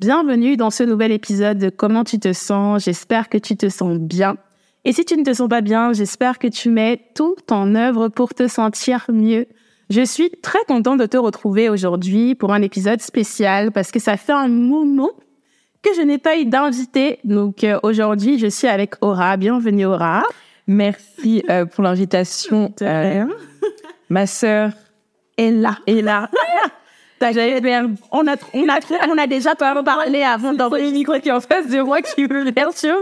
Bienvenue dans ce nouvel épisode de Comment tu te sens? J'espère que tu te sens bien. Et si tu ne te sens pas bien, j'espère que tu mets tout en œuvre pour te sentir mieux. Je suis très contente de te retrouver aujourd'hui pour un épisode spécial parce que ça fait un moment que je n'ai pas eu d'invité. Donc euh, aujourd'hui, je suis avec Aura. Bienvenue Aura. Merci euh, pour l'invitation. Euh, ma sœur est là. Est là. On a, on a, on a déjà parlé avant d'envoyer le micro qui est en face de moi qui veut bien sûr.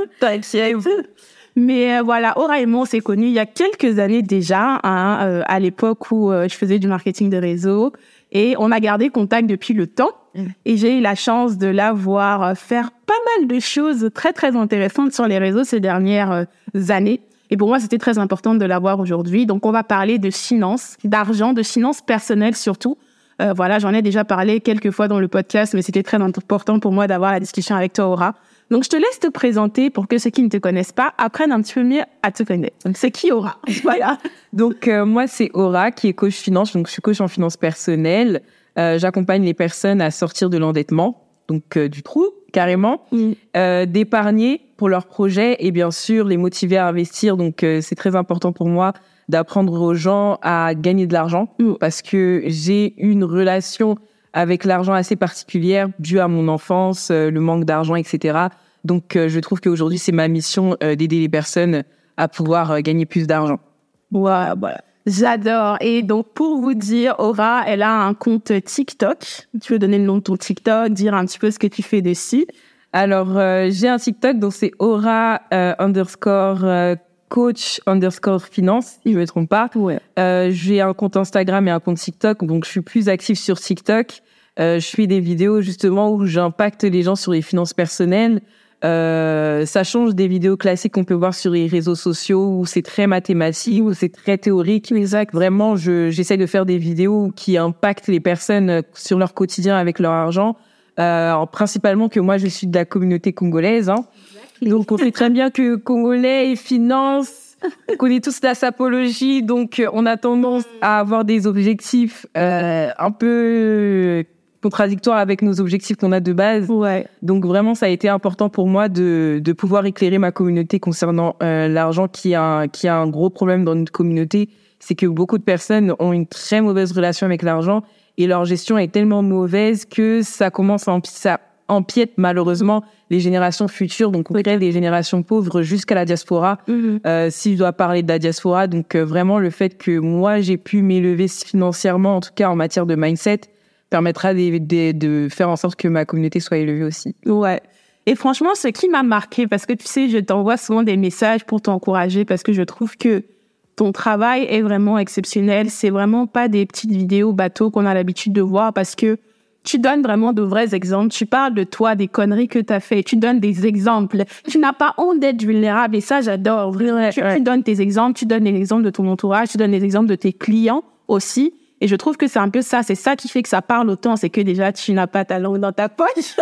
Mais euh, voilà, on s'est connus il y a quelques années déjà, hein, euh, à l'époque où euh, je faisais du marketing de réseau. Et on a gardé contact depuis le temps. Mm. Et j'ai eu la chance de la voir faire pas mal de choses très, très intéressantes sur les réseaux ces dernières années. Et pour moi, c'était très important de la voir aujourd'hui. Donc, on va parler de finances, d'argent, de finances personnelles surtout. Euh, voilà, j'en ai déjà parlé quelques fois dans le podcast, mais c'était très important pour moi d'avoir la discussion avec toi, Aura. Donc, je te laisse te présenter pour que ceux qui ne te connaissent pas apprennent un petit peu mieux à te connaître. Donc, c'est qui Aura? Voilà. donc, euh, moi, c'est Aura qui est coach finance. Donc, je suis coach en finance personnelle. Euh, J'accompagne les personnes à sortir de l'endettement, donc euh, du trou carrément, euh, d'épargner pour leurs projets et bien sûr les motiver à investir. Donc, c'est très important pour moi d'apprendre aux gens à gagner de l'argent mm. parce que j'ai une relation avec l'argent assez particulière due à mon enfance, euh, le manque d'argent, etc. Donc, euh, je trouve qu'aujourd'hui, c'est ma mission euh, d'aider les personnes à pouvoir gagner plus d'argent. Ouais, voilà. J'adore. Et donc, pour vous dire, Aura, elle a un compte TikTok. Tu veux donner le nom de ton TikTok, dire un petit peu ce que tu fais dessus? Alors, j'ai un TikTok, donc c'est Aura underscore coach underscore finance, si je me trompe pas. Ouais. Euh, j'ai un compte Instagram et un compte TikTok, donc je suis plus active sur TikTok. Euh, je fais des vidéos justement où j'impacte les gens sur les finances personnelles. Euh, ça change des vidéos classiques qu'on peut voir sur les réseaux sociaux où c'est très mathématique, où c'est très théorique. Exact. Vraiment, je, j'essaie de faire des vidéos qui impactent les personnes sur leur quotidien avec leur argent. Euh, principalement que moi, je suis de la communauté congolaise. Hein. Donc, on sait très bien que Congolais et finance, on connaît tous la sapologie, donc on a tendance à avoir des objectifs euh, un peu contradictoires avec nos objectifs qu'on a de base. Ouais. Donc vraiment, ça a été important pour moi de, de pouvoir éclairer ma communauté concernant euh, l'argent, qui a qui a un gros problème dans notre communauté, c'est que beaucoup de personnes ont une très mauvaise relation avec l'argent et leur gestion est tellement mauvaise que ça commence à ça empiète malheureusement les générations futures, donc on crée des générations pauvres jusqu'à la diaspora. Euh, si je dois parler de la diaspora, donc euh, vraiment le fait que moi j'ai pu m'élever financièrement, en tout cas en matière de mindset, permettra de, de, de faire en sorte que ma communauté soit élevée aussi. Ouais. Et franchement, ce qui m'a marqué, parce que tu sais, je t'envoie souvent des messages pour t'encourager, parce que je trouve que ton travail est vraiment exceptionnel. C'est vraiment pas des petites vidéos bateaux qu'on a l'habitude de voir, parce que tu donnes vraiment de vrais exemples. Tu parles de toi, des conneries que tu as fait. Tu donnes des exemples. Tu n'as pas honte d'être vulnérable. Et ça, j'adore. Tu, tu, donnes tes exemples. Tu donnes les exemples de ton entourage. Tu donnes les exemples de tes clients aussi. Et je trouve que c'est un peu ça. C'est ça qui fait que ça parle autant. C'est que déjà, tu n'as pas ta langue dans ta poche.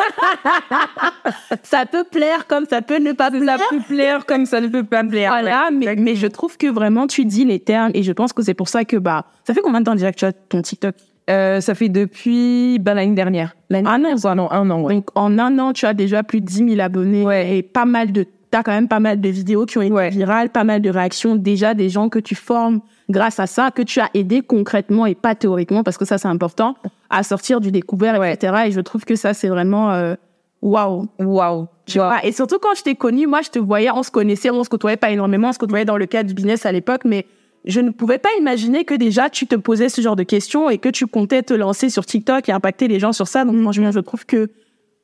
ça peut plaire comme ça peut ne pas plaire. Ça peut plaire comme ça ne peut pas plaire. Voilà. Mais, mais je trouve que vraiment, tu dis les termes. Et je pense que c'est pour ça que, bah, ça fait combien de temps déjà que tu as ton TikTok? Euh, ça fait depuis ben, l'année dernière. Un an, non, un an. Ouais. Donc en un an, tu as déjà plus de 10 000 abonnés ouais. et pas mal de, t'as quand même pas mal de vidéos qui ont été ouais. virales, pas mal de réactions, déjà des gens que tu formes grâce à ça, que tu as aidé concrètement et pas théoriquement, parce que ça c'est important, à sortir du découvert, etc. Et je trouve que ça c'est vraiment euh, Waouh. Waouh. Tu vois. Et surtout quand je t'ai connue, moi, je te voyais, on se connaissait, on se côtoyait pas énormément, on se côtoyait dans le cadre du business à l'époque, mais je ne pouvais pas imaginer que déjà tu te posais ce genre de questions et que tu comptais te lancer sur TikTok et impacter les gens sur ça. Donc, moi, je trouve que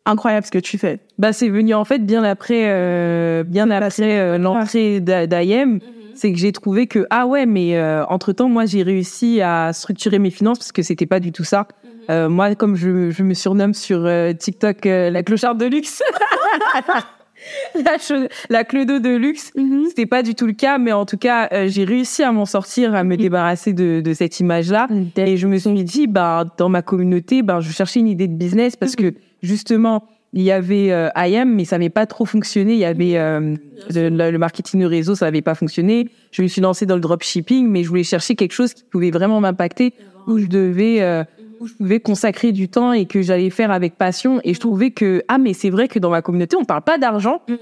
incroyable ce que tu fais. Bah, c'est venu en fait bien après, euh, bien après euh, l'entrée d'IM. Mhm. C'est que j'ai trouvé que ah ouais, mais euh, entre temps, moi, j'ai réussi à structurer mes finances parce que c'était pas du tout ça. Mhm. Euh, moi, comme je, je, me surnomme sur TikTok la clocharde de luxe. la, la clodo de luxe, mhm. c'était pas du tout le cas, mais en tout cas, j'ai réussi à m'en sortir, à me débarrasser de, de cette image-là. Et je me suis dit, bah, dans ma communauté, bah, je cherchais une idée de business parce que justement, il y avait euh, IM, mais ça n'avait pas trop fonctionné. Il y avait euh, le, marketing de réseau, ça n'avait pas fonctionné. Je me suis lancée dans le dropshipping, mais je voulais chercher quelque chose qui pouvait vraiment m'impacter, où je devais, euh, où je pouvais consacrer du temps et que j'allais faire avec passion. Et je trouvais que ah, mais c'est vrai que dans ma communauté, on parle pas d'argent. Mm-hmm.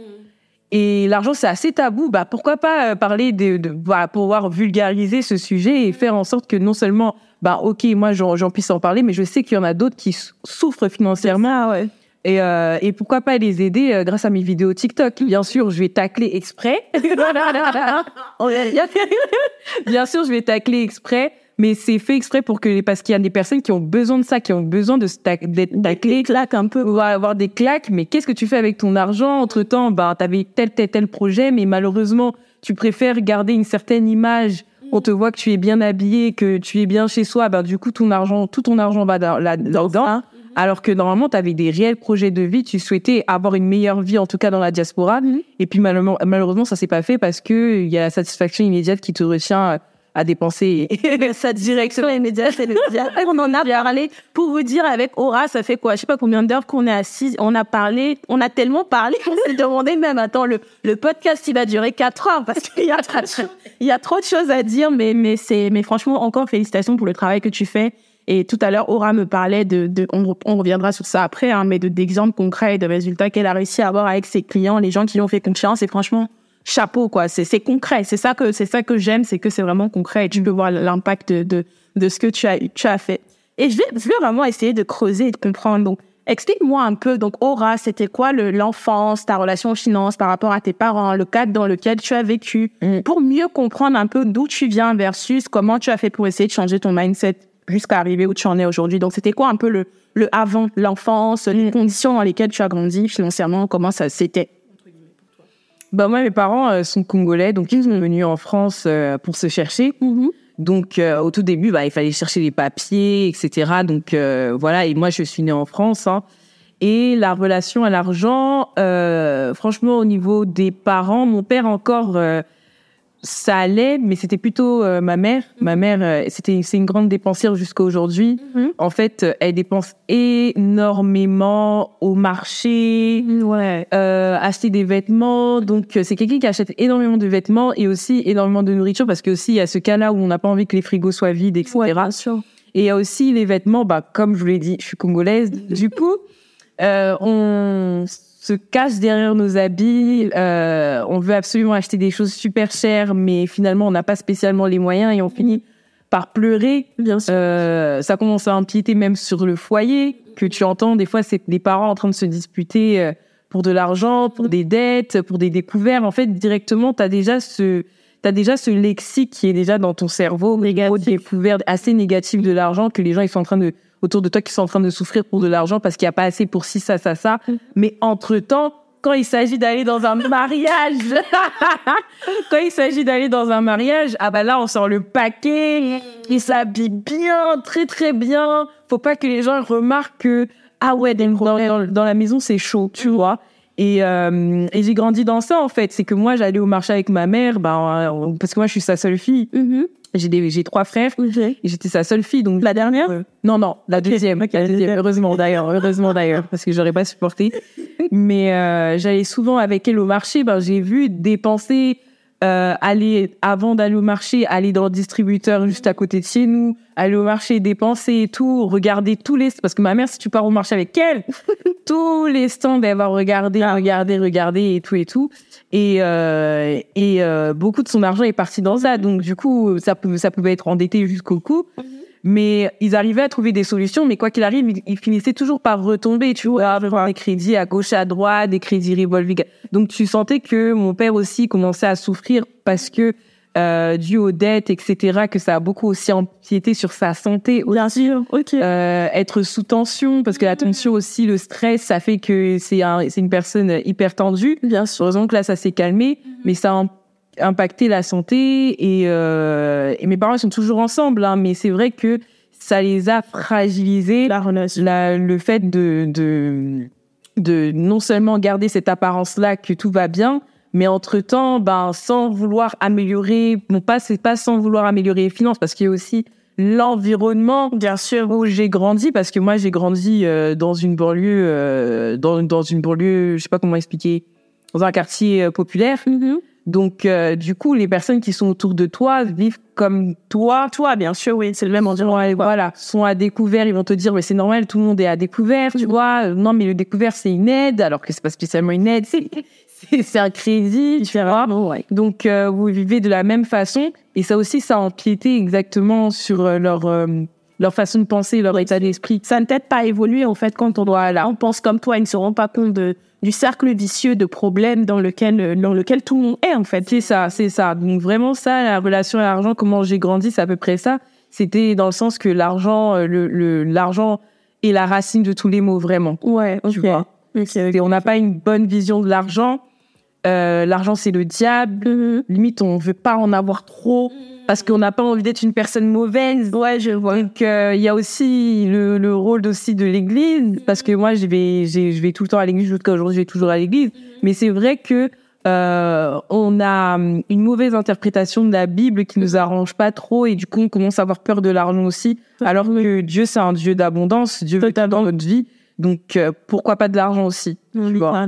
Et l'argent, c'est assez tabou. Bah, pourquoi pas parler de, de voilà, pouvoir vulgariser ce sujet et faire en sorte que non seulement, bah, ok, moi, j'en puisse en parler, mais je sais qu'il y en a d'autres qui souffrent financièrement. ouais. Et, euh, et pourquoi pas les aider euh, grâce à mes vidéos TikTok Bien sûr, je vais tacler exprès. Bien sûr, je vais tacler exprès, mais c'est fait exprès pour que parce qu'il y a des personnes qui ont besoin de ça, qui ont besoin de d'être taclées, claques un peu, va avoir des claques. Mais qu'est-ce que tu fais avec ton argent? Entre temps, ben t'avais tel tel tel projet, mais malheureusement, tu préfères garder une certaine image on te voit que tu es bien habillé, que tu es bien chez soi, ben du coup ton argent, tout ton argent va là-dedans. Alors que normalement, tu avais des réels projets de vie, tu souhaitais avoir une meilleure vie, en tout cas dans la diaspora. Mhm. Et puis malheureusement, malheureusement ça s'est pas fait parce que il y a la satisfaction immédiate qui te retient à dépenser. Sa direction immédiate, c'est le On en a parlé. Pour vous dire, avec Aura, ça fait quoi? Je sais pas combien d'heures qu'on est assis. On a parlé, on a tellement parlé on s'est demandé même, attends, le, le podcast, il va durer quatre heures parce qu'il y a, il y a trop de choses à dire, mais, mais c'est, mais franchement, encore félicitations pour le travail que tu fais. Et tout à l'heure, Aura me parlait de, de on, on, reviendra sur ça après, hein, mais de d'exemples concrets et de résultats qu'elle a réussi à avoir avec ses clients, les gens qui lui ont fait confiance. Et franchement, chapeau quoi. C'est c'est concret. C'est ça que c'est ça que j'aime, c'est que c'est vraiment concret et tu peux voir l'impact de, de, de ce que tu as tu as fait. Et je vais, je vais vraiment essayer de creuser et de comprendre. Donc, explique-moi un peu. Donc, Aura, c'était quoi l'enfance, ta relation aux finances par rapport à tes parents, le cadre dans lequel tu as vécu, mm. pour mieux comprendre un peu d'où tu viens versus comment tu as fait pour essayer de changer ton mindset jusqu'à arriver où tu en es aujourd'hui. Donc, c'était quoi un peu le, le avant, l'enfance, les conditions dans lesquelles tu as grandi financièrement, comment ça c'était bah moi, mes parents euh, sont congolais, donc ils sont venus en France euh, pour se chercher. Mm-hmm. Donc euh, au tout début, bah, il fallait chercher les papiers, etc. Donc voilà, et moi je suis née en France. Hein. Et la relation à l'argent, franchement, au niveau des parents, mon père encore ça allait, mais c'était plutôt euh, ma mère. Mhm. Ma mère, euh, c'était c'est une grande dépensière jusqu'à aujourd'hui. Mhm. En fait, euh, elle dépense énormément au marché, ouais. acheter des vêtements. Donc c'est quelqu'un qui achète énormément de vêtements et aussi énormément de nourriture parce que aussi il y a ce cas-là où on n'a pas envie que les frigos soient vides, etc. Ouais, bien sûr. Et il y a aussi les vêtements, bah comme je vous l'ai dit, je suis congolaise. du coup, on se cache derrière nos habits. Euh, on veut absolument acheter des choses super chères, mais finalement, on n'a pas spécialement les moyens et on finit par pleurer. Bien sûr. Euh, ça commence à empiéter même sur le foyer, que tu entends des fois, c'est des parents en train de se disputer euh, pour de l'argent, pour des dettes, pour des découvertes. En fait, directement, tu as déjà ce t'as déjà ce lexique qui est déjà dans ton cerveau, négatif. découverte assez négatif de l'argent que les gens ils sont en train de autour de toi qui sont en train de souffrir pour de l'argent parce qu'il n'y a pas assez pour ci, ça, ça, ça. Mm. Mais entre-temps, quand il s'agit d'aller dans un mariage, quand il s'agit d'aller dans un mariage, ah bah là, on sort le paquet, il s'habille bien, très très bien. Faut pas que les gens remarquent que, ah ouais, dans, dans, la maison, c'est chaud, tu vois. Et, euh, et j'ai grandi dans ça, en fait. C'est que moi, j'allais au marché avec ma mère, bah, parce que moi, je suis sa seule fille. Mm-hmm. J'ai j'ai trois frères. Et j'étais sa seule fille donc la dernière? Non non la deuxième, heureusement d'ailleurs heureusement d'ailleurs parce que j'aurais pas supporté. Mais euh, j'allais souvent avec elle au marché ben j'ai vu dépenser euh, aller avant d'aller au marché, aller dans le distributeur juste à côté de chez nous, aller au marché, dépenser et tout, regarder tous les parce que ma mère si tu pars au marché avec elle, tous les stands elle va regarder, regarder, regarder et tout et tout. Et euh, et euh, beaucoup de son argent est parti dans ça. Donc du coup ça ça pouvait être endetté jusqu'au cou. Mais ils arrivaient à trouver des solutions. Mais quoi qu'il arrive, ils, finissaient toujours par retomber, tu vois, avoir des crédits à gauche, à droite, des crédits revolving. Donc tu sentais que mon père aussi commençait à souffrir parce que euh, dû aux dettes, etc., que ça a beaucoup aussi empiété sur sa santé. Bien sûr, ok. Euh, être sous tension, parce que la tension aussi, le stress, ça fait que c'est un, c'est une personne hyper tendue. Bien sûr. Heureusement que là, ça s'est calmé, mhm. mais ça a impacté la santé et, euh, et mes parents sont toujours ensemble, hein, mais c'est vrai que ça les a fragilisés. La. La, le fait de, de, de non seulement garder cette apparence-là que tout va bien, mais entre-temps, ben, sans vouloir améliorer, bon, pas, c'est pas sans vouloir améliorer les finances, parce qu'il y a aussi l'environnement bien sûr où j'ai grandi parce que moi j'ai grandi euh, dans une banlieue euh, dans, dans une banlieue je sais pas comment expliquer dans un quartier euh, populaire mm-hmm. Donc du coup les personnes qui sont autour de toi vivent comme toi toi bien sûr oui c'est le même environnement ouais, voilà sont à découvert ils vont te dire mais c'est normal tout le monde est à découvert tu mm-hmm. vois non mais le découvert c'est une aide alors que c'est pas spécialement une aide c'est c'est un crédit, différent. Ouais. Donc euh, vous vivez de la même façon et ça aussi ça a empiété exactement sur euh, leur euh, leur façon de penser, leur état d'esprit. Ça ne t'aide pas à évoluer en fait quand on doit là, on pense comme toi, ils ne se rendent pas compte de du cercle vicieux de problèmes dans lequel dans lequel tout le monde est en fait. C'est ça, c'est ça. Donc vraiment ça, la relation à l'argent, comment j'ai grandi, c'est à peu près ça. C'était dans le sens que l'argent, le l'argent est la racine de tous les maux vraiment. Ouais, tu vois. on n'a pas une bonne vision de l'argent euh, l'argent c'est le diable. Mm-hmm. Limite, on veut pas en avoir trop parce qu'on n'a pas envie d'être une personne mauvaise. Ouais, je vois. Donc euh, il y a aussi le, le rôle aussi de l'Église parce que moi je vais je vais tout le temps à l'Église jusqu'à aujourd'hui je vais toujours à l'Église. Mais c'est vrai que euh, on a hum, une mauvaise interprétation de la Bible qui nous arrange pas trop et du coup on commence à avoir peur de l'argent aussi. Alors que Dieu c'est un Dieu d'abondance, Dieu veut dans notre vie. Donc euh, pourquoi pas de l'argent aussi tu vois.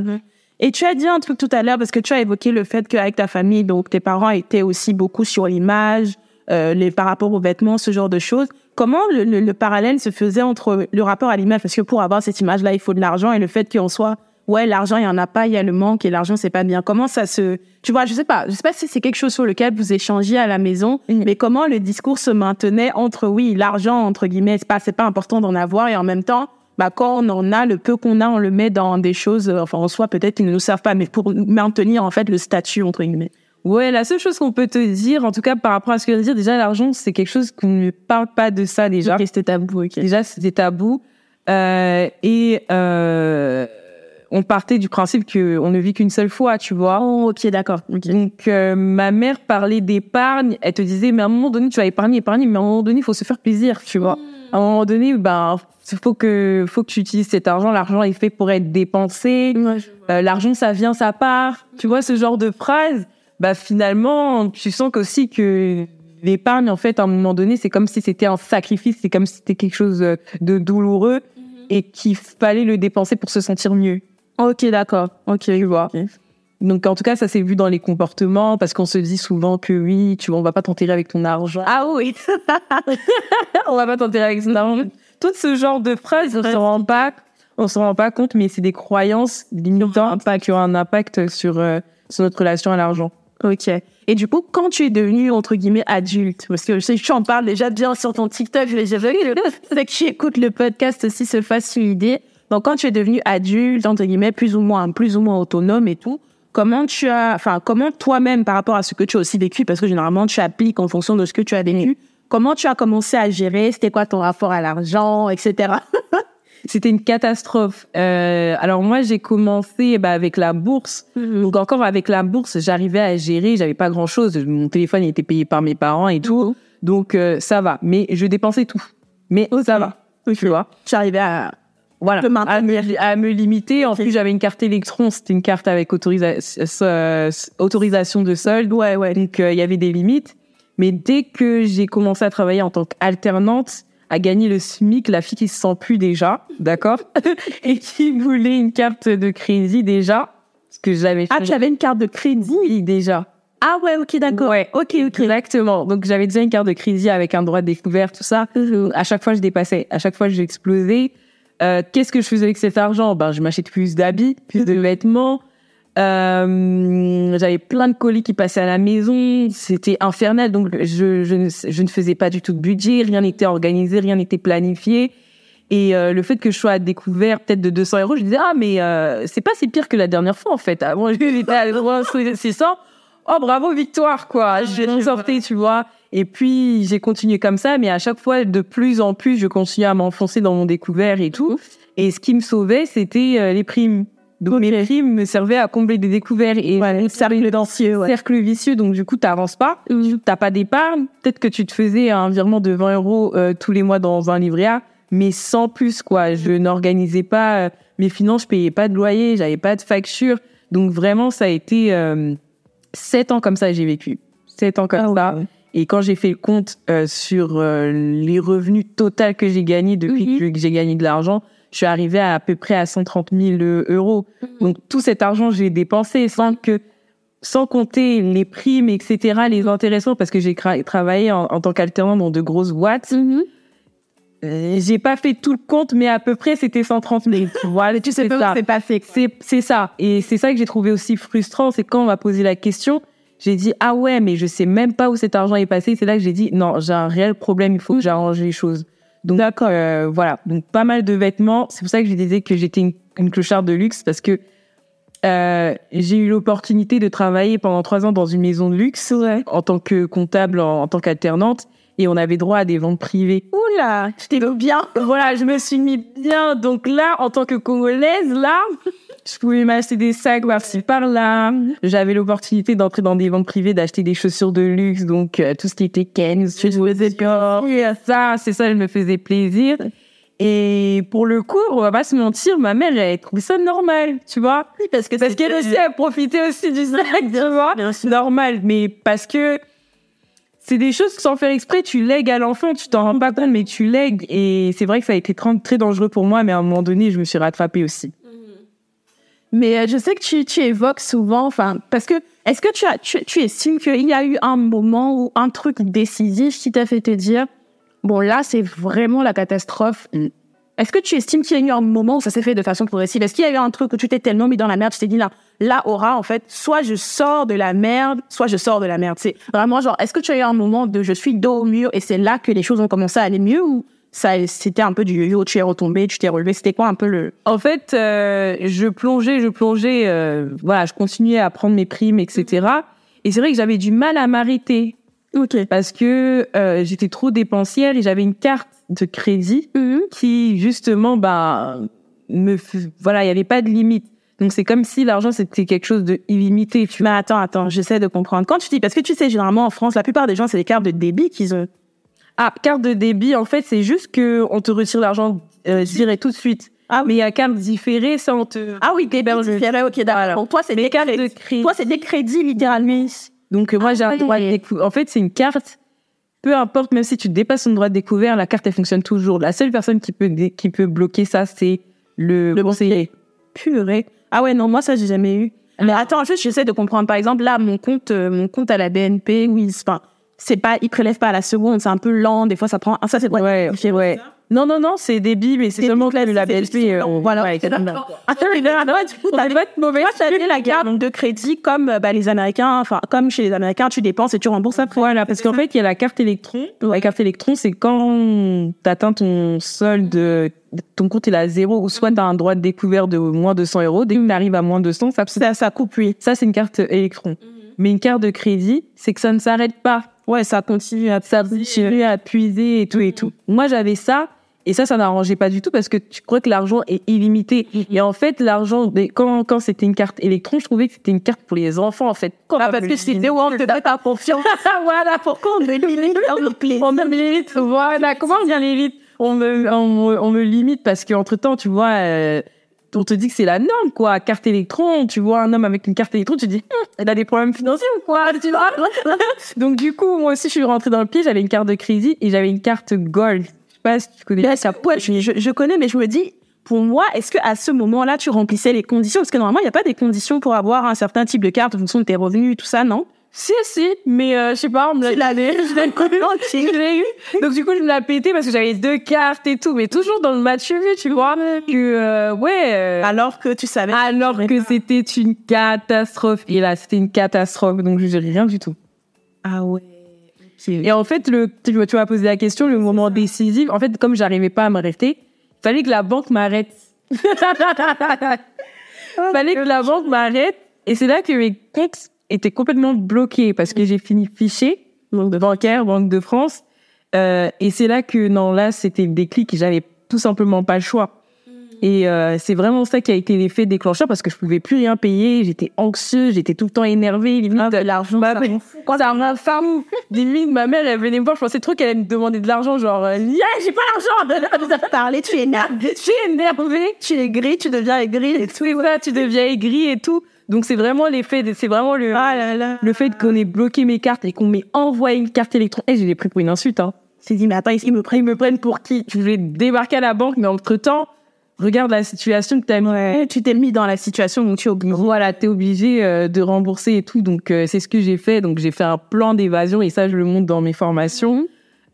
Et tu as dit un truc tout à l'heure parce que tu as évoqué le fait qu'avec ta famille, donc tes parents étaient aussi beaucoup sur l'image, euh, les par rapport aux vêtements, ce genre de choses. Comment le, le, parallèle se faisait entre le rapport à l'image? Parce que pour avoir cette image-là, il faut de l'argent et le fait qu'on soit ouais l'argent il y en a pas, il y a le manque et l'argent c'est pas bien. Comment ça se tu vois je sais pas je sais pas si c'est quelque chose sur lequel vous échangiez à la maison, mais comment le discours se maintenait entre oui l'argent entre guillemets c'est pas c'est pas important d'en avoir et en même temps bah, quand on en a, le peu qu'on a, on le met dans des choses, euh, enfin, en soi, peut-être qu'ils ne nous servent pas, mais pour maintenir, en fait, le statut, entre guillemets. Ouais, la seule chose qu'on peut te dire, en tout cas, par rapport à ce que je veux dire, déjà, l'argent, c'est quelque chose qu'on ne parle pas de ça, déjà. c'était tabou, ok. Déjà, c'était tabou. Euh, et, euh, on partait du principe que on ne vit qu'une seule fois, tu vois. Oh, ok, d'accord. Donc euh, ma mère parlait d'épargne, elle te disait mais à un moment donné tu vas épargner, épargner, mais à un moment donné il faut se faire plaisir, tu vois. À un moment donné, ben faut que faut que tu utilises cet argent. L'argent est fait pour être dépensé. Euh, l'argent ça vient, ça part. Tu vois ce genre de phrase? Bah finalement, tu sens aussi que l'épargne en fait à un moment donné, c'est comme si c'était un sacrifice, c'est comme si c'était quelque chose de douloureux mhm. et qu'il fallait le dépenser pour se sentir mieux. Ok, d'accord. Ok, tu vois. Donc en tout cas, ça s'est vu dans les comportements parce qu'on se dit souvent que oui, tu vois, on va pas t'enterrer avec ton argent. Ah oui, on va pas t'enterrer avec ton argent. Tout ce genre de phrases, on se rend pas, on se rend pas compte, mais c'est des croyances limitantes qui ont un impact sur euh, sur notre relation à l'argent. Ok. Et du coup, quand tu es devenu entre guillemets adulte, parce que je sais que tu en parles déjà bien sur ton TikTok, je l'ai déjà vu, c'est que tu écoutes le podcast aussi se fasse une idée. Donc, quand tu es devenu adulte, entre guillemets, plus ou moins, plus ou moins autonome et tout, comment tu as, enfin, comment toi-même, par rapport à ce que tu as aussi vécu, parce que généralement, tu appliques en fonction de ce que tu as vécu, Comment tu as commencé à gérer? C'était quoi ton rapport à l'argent, etc. C'était une catastrophe. Euh, alors moi, j'ai commencé bah, avec la bourse. Mhm. Donc encore avec la bourse, j'arrivais à gérer. J'avais pas grand chose. Mon téléphone était payé par mes parents et tout. Mhm. Donc euh, ça va. Mais je dépensais tout. Mais ça va. Tu vois? Tu arrivais à voilà, à me, à me, limiter. En plus, j'avais une carte électron, c'était une carte avec autorisa euh, autorisation de solde. Ouais, ouais. Donc, il y avait des limites. Mais dès que j'ai commencé à travailler en tant qu'alternante, à gagner le SMIC, la fille qui se sent plus déjà, d'accord, et qui voulait une carte de crédit déjà, ce que j'avais. Ah, tu avais une carte de crédit Oui, déjà. Ah ouais, ok, d'accord. Ouais, ok, ok. Exactement. Donc j'avais déjà une carte de crédit avec un droit de découvert, tout ça. À chaque fois, je dépassais. À chaque fois, j'explosais. Euh, Qu'est-ce que je faisais avec cet argent? Ben, je m'achetais plus d'habits, plus de vêtements. Euh, j'avais plein de colis qui passaient à la maison, c'était infernal, donc je, je, ne, je ne faisais pas du tout de budget, rien n'était organisé, rien n'était planifié. Et euh, le fait que je sois à découvert peut-être de 200 euros, je disais ah mais euh, c'est pas si pire que la dernière fois en fait. Avant j'étais à 600. Oh bravo victoire quoi. Je sortais tu vois. Et puis j'ai continué comme ça, mais à chaque fois de plus en plus je continuais à m'enfoncer dans mon découvert et tout. Et ce qui me sauvait c'était les primes. Donc mes primes me servaient à combler des découvertes et ouais, cercle vicieux, ouais. cercle vicieux. Donc du coup, t'avances pas, t'as pas d'épargne. Peut-être que tu te faisais un virement de 20 euros euh, tous les mois dans un livret A, mais sans plus quoi. Je n'organisais pas euh, mes finances, je payais pas de loyer, j'avais pas de facture. Donc vraiment, ça a été euh, sept ans comme ça j'ai vécu, sept ans comme ah, ça. Ouais. Et quand j'ai fait le compte euh, sur euh, les revenus totaux que j'ai gagnés depuis mmh. que j'ai gagné de l'argent, je suis arrivée à à peu près à 130 000 euros. Donc tout cet argent, j'ai dépensé sans que, sans compter les primes, etc., les intéressements, parce que j'ai travaillé en, en tant qu'alternant dans de grosses boîtes. Mm -hmm. Euh, j'ai pas fait tout le compte, mais à peu près c'était 130 000. Voilà, tu sais pas c'est pas fait. C'est ça. Et c'est ça que j'ai trouvé aussi frustrant, c'est quand on m'a posé la question, j'ai dit ah ouais, mais je sais même pas où cet argent est passé. C'est là que j'ai dit non, j'ai un réel problème, il faut que j'arrange les choses. Donc d'accord, euh, voilà, donc pas mal de vêtements. C'est pour ça que je disais que j'étais une, une, clocharde de luxe parce que euh, j'ai eu l'opportunité de travailler pendant trois ans dans une maison de luxe ouais. en tant que comptable, en, en tant qu'alternante, et on avait droit à des ventes privées. Oula, t'es bien. Voilà, je me suis mis bien. Donc là, en tant que congolaise, là, je pouvais m'acheter des sacs par-ci par-là. J'avais l'opportunité d'entrer dans des ventes privées, d'acheter des chaussures de luxe, donc euh, tout ce qui était Ken, ça, c'est ça, je me faisait plaisir. Et pour le coup, on va pas se mentir, ma mère, elle trouvé ça normal, tu vois. Oui, parce que parce qu'elle aussi a profité aussi du sac, tu vois. Normal, mais parce que c'est des choses que sans faire exprès, tu lègues à l'enfant, tu t'en rends pas compte, mais tu lègues. Et c'est vrai que ça a été très dangereux pour moi, mais à un moment donné, je me suis rattrapée aussi. Mais euh, je sais que tu, tu évoques souvent, enfin, parce que est-ce que tu, as, tu, tu estimes qu'il y a eu un moment ou un truc décisif qui t'a fait te dire, bon là, c'est vraiment la catastrophe. Est-ce que tu estimes qu'il y a eu un moment où ça s'est fait de façon progressive? Est-ce qu'il y a eu un truc où tu t'es tellement mis dans la merde, tu t'es dit là, là, aura en fait, soit je sors de la merde, soit je sors de la merde. C'est vraiment genre, est-ce que tu as eu un moment de je suis dos au mur et c'est là que les choses ont commencé à aller mieux ou ça c'était un peu du yo-yo, tu es retombé, tu t'es relevé, c'était quoi un peu le En fait, euh, je plongeais, je plongeais, euh, voilà, je continuais à prendre mes primes, etc. Et c'est vrai que j'avais du mal à m'arrêter. Ok. Parce que euh, j'étais trop dépensière et j'avais une carte de crédit -hmm. qui justement, bah, me, voilà, il y avait pas de limite. Donc c'est comme si l'argent c'était quelque chose de illimité. Tu Mais attends, attends, j'essaie de comprendre. Quand tu dis, parce que tu sais, généralement en France, la plupart des gens c'est des cartes de débit qu'ils ont. Ah, carte de débit, en fait, c'est juste que on te retire l'argent euh, direct tout de suite. Ah, mais il y a carte différée, ça on te. Ah oui, débit différé, ok, d'accord. Pour toi, c'est des cartes de crédit. Toi, c'est des crédits littéralement. Donc moi, ah, j'ai un droit. En fait, c'est une carte. Peu importe, même si tu dépasses ton droit de découvert, la carte elle fonctionne toujours. La seule personne qui peut qui peut bloquer ça, c'est le, le conseiller. Purée. Ah ouais, non, moi ça j'ai jamais eu. Mais attends, juste j'essaie de comprendre. Par exemple, là, mon compte, euh, mon compte à la BNP, oui, enfin, c'est pas, il prélève pas à la seconde, c'est un peu lent. Des fois, ça prend. Ah, ça c'est ouais, ouais. Ouais. Non, non, non, c'est débit, mais c'est seulement que là, la BNP, euh, voilà. Ouais, Attends, du coup, t'as être mauvais. Toi, t'avais la carte de crédit comme bah, les Américains, enfin, comme chez les Américains, tu dépenses et tu rembourses après. Voilà, parce qu'en fait, il y a la carte électron. La carte électron, c'est quand t'atteins ton solde, ton compte est à zéro, ou soit t'as un droit de découvert de moins de 100 euros. Dès que t'arrives à moins de 100, ça, ça, ça coupe, oui. Ça, c'est une carte électron. Mais une carte de crédit, c'est que ça ne s'arrête pas. Ouais, ça continue à ça continue à puiser et tout et tout. Moi, j'avais ça. Et ça, ça n'arrangeait pas du tout parce que tu crois que l'argent est illimité. Et en fait, l'argent, quand, quand c'était une carte électron, je trouvais que c'était une carte pour les enfants, en fait. ah, parce que c'était où on te donne ta confiance? voilà, pourquoi on me limite? On me limite, voilà. Comment on vient limite? On me, on, on, me limite parce qu'entre temps, tu vois, euh, on te dit que c'est la norme, quoi. Carte électron, tu vois un homme avec une carte électron, tu te dis, hm, elle a des problèmes financiers ou quoi, tu vois? Donc, du coup, moi aussi, je suis rentrée dans le pied, j'avais une carte de crédit et j'avais une carte gold. Je sais pas si tu connais. Là, ça, ouais, je, je, connais, mais je me dis, pour moi, est-ce que à ce moment-là, tu remplissais les conditions? Parce que normalement, il n'y a pas des conditions pour avoir un certain type de carte en fonction de tes revenus, tout ça, non? Si, si, mais euh, je sais pas, on me l'a l'année, je l'ai eu. Donc du coup, je me l'ai pété parce que j'avais deux cartes et tout, mais toujours dans le match vu, tu vois, que euh, ouais. euh, Alors que tu savais. alors que c'était une catastrophe. Et là, c'était une catastrophe, donc je gérais rien du tout. Ah ouais. Et en fait, le, tu tu m'as posé la question, le moment décisif, en fait, comme j'arrivais pas à m'arrêter, il fallait que la banque m'arrête. fallait que la banque m'arrête. Et c'est là que mes comptes étaient complètement bloqués parce que j'ai fini fiché, donc de bancaire, Banque de France. Euh, et c'est là que, non, là, c'était le déclic. J'avais tout simplement pas le choix. Et euh, c'est vraiment ça qui a été l'effet déclencheur parce que je pouvais plus rien payer. J'étais anxieuse, j'étais tout le temps énervée. Limite, Ah, l'argent, ma quand ça m'a femme, limite, ma mère, elle venait me voir. Je pensais trop qu'elle allait me demander de l'argent. Genre, euh, yeah, j'ai pas l'argent. Parler, tu es énervé. Je suis énervée. Tu es gris, tu deviens aigri et tout. Et voilà, tu deviens aigri et tout. Donc c'est vraiment l'effet, de- c'est vraiment le, Ah là là. le fait qu'on ait bloqué mes cartes et qu'on m'ait envoyé une carte électronique. Et je l'ai pris pour une insulte, hein. Tu dit, mais attends, ils me prennent. Ils me prennent pour qui? Je voulais débarquer à la banque, mais entre temps, regarde la situation que t'as mis. Ouais, tu t'es mis dans la situation où tu es obligé. Voilà, t'es obligé euh, de rembourser et tout. Donc euh, c'est ce que j'ai fait. Donc j'ai fait un plan d'évasion et ça je le montre dans mes formations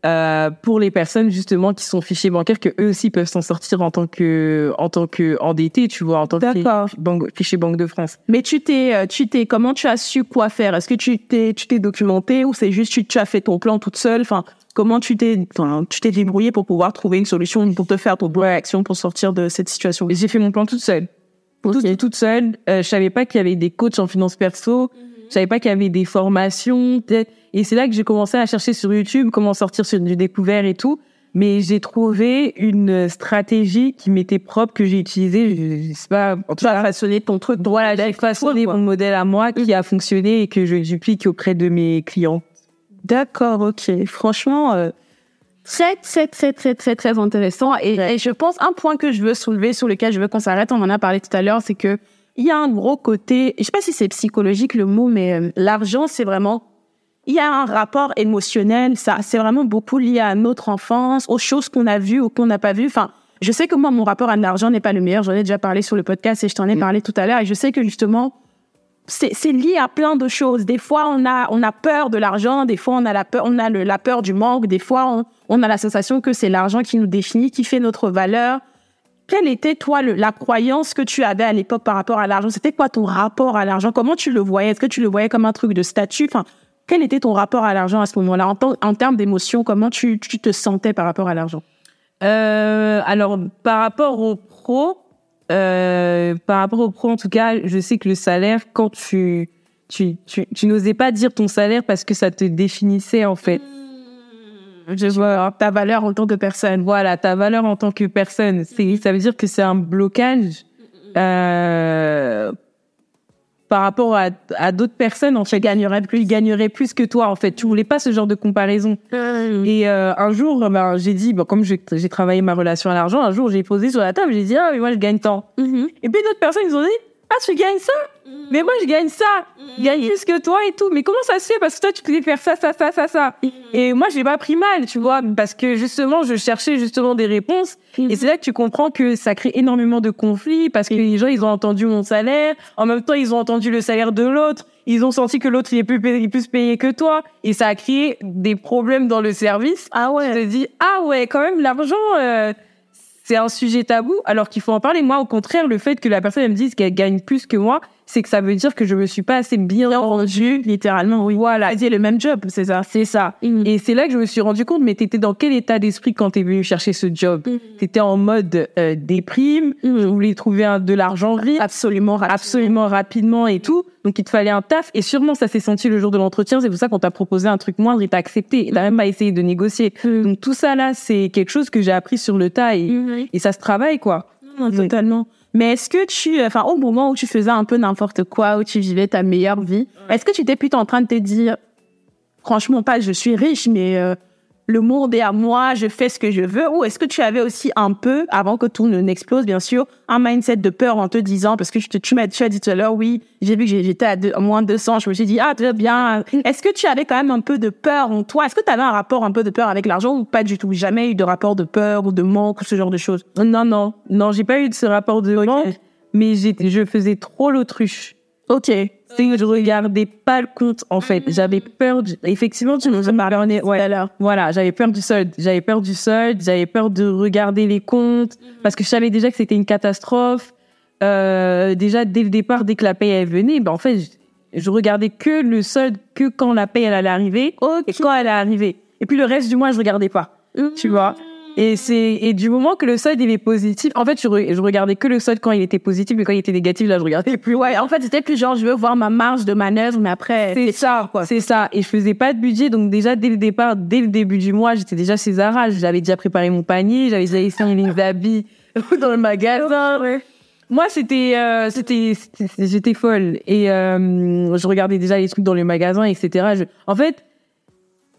euh, pour les personnes justement qui sont fichées bancaires que eux aussi peuvent s'en sortir en tant que en tant que endettés, tu vois, en tant que banque, fiché Banque de France. Mais tu t'es, euh, tu t'es, comment tu as su quoi faire? Est-ce que tu t'es, tu t'es documenté ou c'est juste tu, tu as fait ton plan toute seule? Enfin, comment tu t'es, enfin, tu t'es débrouillé pour pouvoir trouver une solution pour te faire ton plan d'action pour sortir de cette situation? J'ai fait mon plan toute seule. Toute, toute seule. Euh, je savais pas qu'il y avait des coachs en finance perso. Je savais pas qu'il y avait des formations. Et c'est là que j'ai commencé à chercher sur YouTube comment sortir sur du découvert et tout. Mais j'ai trouvé une stratégie qui m'était propre, que j'ai utilisée. Je, je sais pas. En tout cas, façonné ton truc. voilà, j'ai façonné mon modèle à moi qui a fonctionné et que je duplique auprès de mes clients. D'accord, ok. Franchement, euh, très, très, très, très, très, très intéressant. Et, et je pense un point que je veux soulever, sur lequel je veux qu'on s'arrête, on en a parlé tout à l'heure, c'est que il y a un gros côté, je sais pas si c'est psychologique le mot, mais euh, l'argent, c'est vraiment, il y a un rapport émotionnel, ça, c'est vraiment beaucoup lié à notre enfance, aux choses qu'on a vues ou qu'on n'a pas vues. Enfin, je sais que moi, mon rapport à l'argent n'est pas le meilleur. J'en ai déjà parlé sur le podcast et je t'en ai parlé tout à l'heure. Et je sais que justement, c'est c'est lié à plein de choses. Des fois, on a, on a peur de l'argent. Des fois, on a la peur, on a le- la peur du manque. Des fois, on, on a la sensation que c'est l'argent qui nous définit, qui fait notre valeur. Quelle était, toi, le- la croyance que tu avais à l'époque par rapport à l'argent? C'était quoi ton rapport à l'argent? Comment tu le voyais? Est-ce que tu le voyais comme un truc de statut? Enfin, quel était ton rapport à l'argent à ce moment-là? En, termes d'émotion, comment tu, tu te sentais par rapport à l'argent? Euh, alors, par rapport au pro, euh, par rapport au pro, en tout cas, je sais que le salaire, quand tu, tu, tu, tu n'osais pas dire ton salaire parce que ça te définissait, en fait. Je vois ta valeur en tant que personne. Voilà, ta valeur en tant que personne. C'est, ça veut dire que c'est un blocage, euh, par rapport à, à d'autres personnes, en fait. Gagnerait plus, gagnerait plus que toi, en fait. Tu voulais pas ce genre de comparaison. Et euh, un jour, ben, j'ai dit, bon, comme j'ai j'ai travaillé ma relation à l'argent, un jour j'ai posé sur la table, j'ai dit, ah, mais moi je gagne tant. Et puis d'autres personnes, ils ont dit, ah, tu gagnes ça? Mais moi je gagne ça. Je gagne plus que toi et tout. Mais comment ça se fait? Parce que toi, tu pouvais faire ça, ça, ça, ça, ça. Et moi, j'ai pas pris mal, tu vois, parce que justement, je cherchais justement des réponses. Et c'est là que tu comprends que ça crée énormément de conflits, parce que les gens, ils ont entendu mon salaire, en même temps, ils ont entendu le salaire de l'autre, ils ont senti que l'autre, il est plus, payé- plus payé que toi, et ça a créé des problèmes dans le service. Ah Je te dis, ah ouais, quand même, l'argent, euh, c'est un sujet tabou, alors qu'il faut en parler. Moi, au contraire, le fait que la personne me dise qu'elle gagne plus que moi, c'est que ça veut dire que je me suis pas assez bien rendue. littéralement, oui. Voilà, C'est le même job, c'est ça? c'est ça. Et c'est là que je me suis rendu compte, mais t'étais dans quel état d'esprit quand t'es venu chercher ce job? T'étais en mode euh, déprime, tu voulais trouver un- de l'argent vite, Absolument, rapide. absolument rapidement et tout. Donc il te fallait un taf et sûrement ça s'est senti le jour de l'entretien. C'est pour ça qu'on t'a proposé un truc moindre et t'as accepté. Et T'as même pas essayé de négocier. Donc tout ça là, c'est quelque chose que j'ai appris sur le tas et, et ça se travaille quoi. Non, totalement. Mais est-ce que tu, enfin, au moment où tu faisais un peu n'importe quoi, où tu vivais ta meilleure vie, est-ce que tu étais plutôt en train de te dire, franchement, pas je suis riche, mais euh, le monde est à moi, je fais ce que je veux, ou est-ce que tu avais aussi un peu, avant que tout ne n'explose, bien sûr, un mindset de peur en te disant, parce que tu m'as tu as dit tout à l'heure, oui, j'ai vu que j'étais à, deux- à moins de 200, je me suis dit, ah, très bien. Est-ce que tu avais quand même un peu de peur en toi? Est-ce que tu avais un rapport un peu de peur avec l'argent ou pas du tout? Jamais eu de rapport de peur ou de manque ou ce genre de choses? Non non non, j'ai pas eu de ce rapport de manque, mais je faisais trop l'autruche. Ok. C'est que je regardais pas le compte, en fait. J'avais peur, du- effectivement, tu nous as parlé, ouais. Voilà, j'avais peur du solde. J'avais peur du solde, j'avais peur de regarder les comptes, parce que je savais déjà que c'était une catastrophe. Euh, déjà, dès le départ, dès que la paye elle venait, ben, en fait, je, je regardais que le solde, que quand la paye elle allait arriver, et quand elle est arrivée. Et puis le reste du mois, je regardais pas. Tu vois? Et c'est et du moment que le solde il est positif, en fait, je, re- je regardais que le solde quand il était positif, mais quand il était négatif, là, je regardais plus. Ouais, en fait, c'était plus genre, je veux voir ma marge de manœuvre, mais après, C'est ça, quoi. C'est ça. Et je faisais pas de budget, donc déjà dès le départ, dès le début du mois, j'étais déjà chez Zara. J'avais déjà préparé mon panier, j'avais déjà essayé les habits dans le magasin. Moi, c'était, euh, c'était, c'était- j'étais folle et euh, je regardais déjà les trucs dans le magasin, etc. Je- en fait,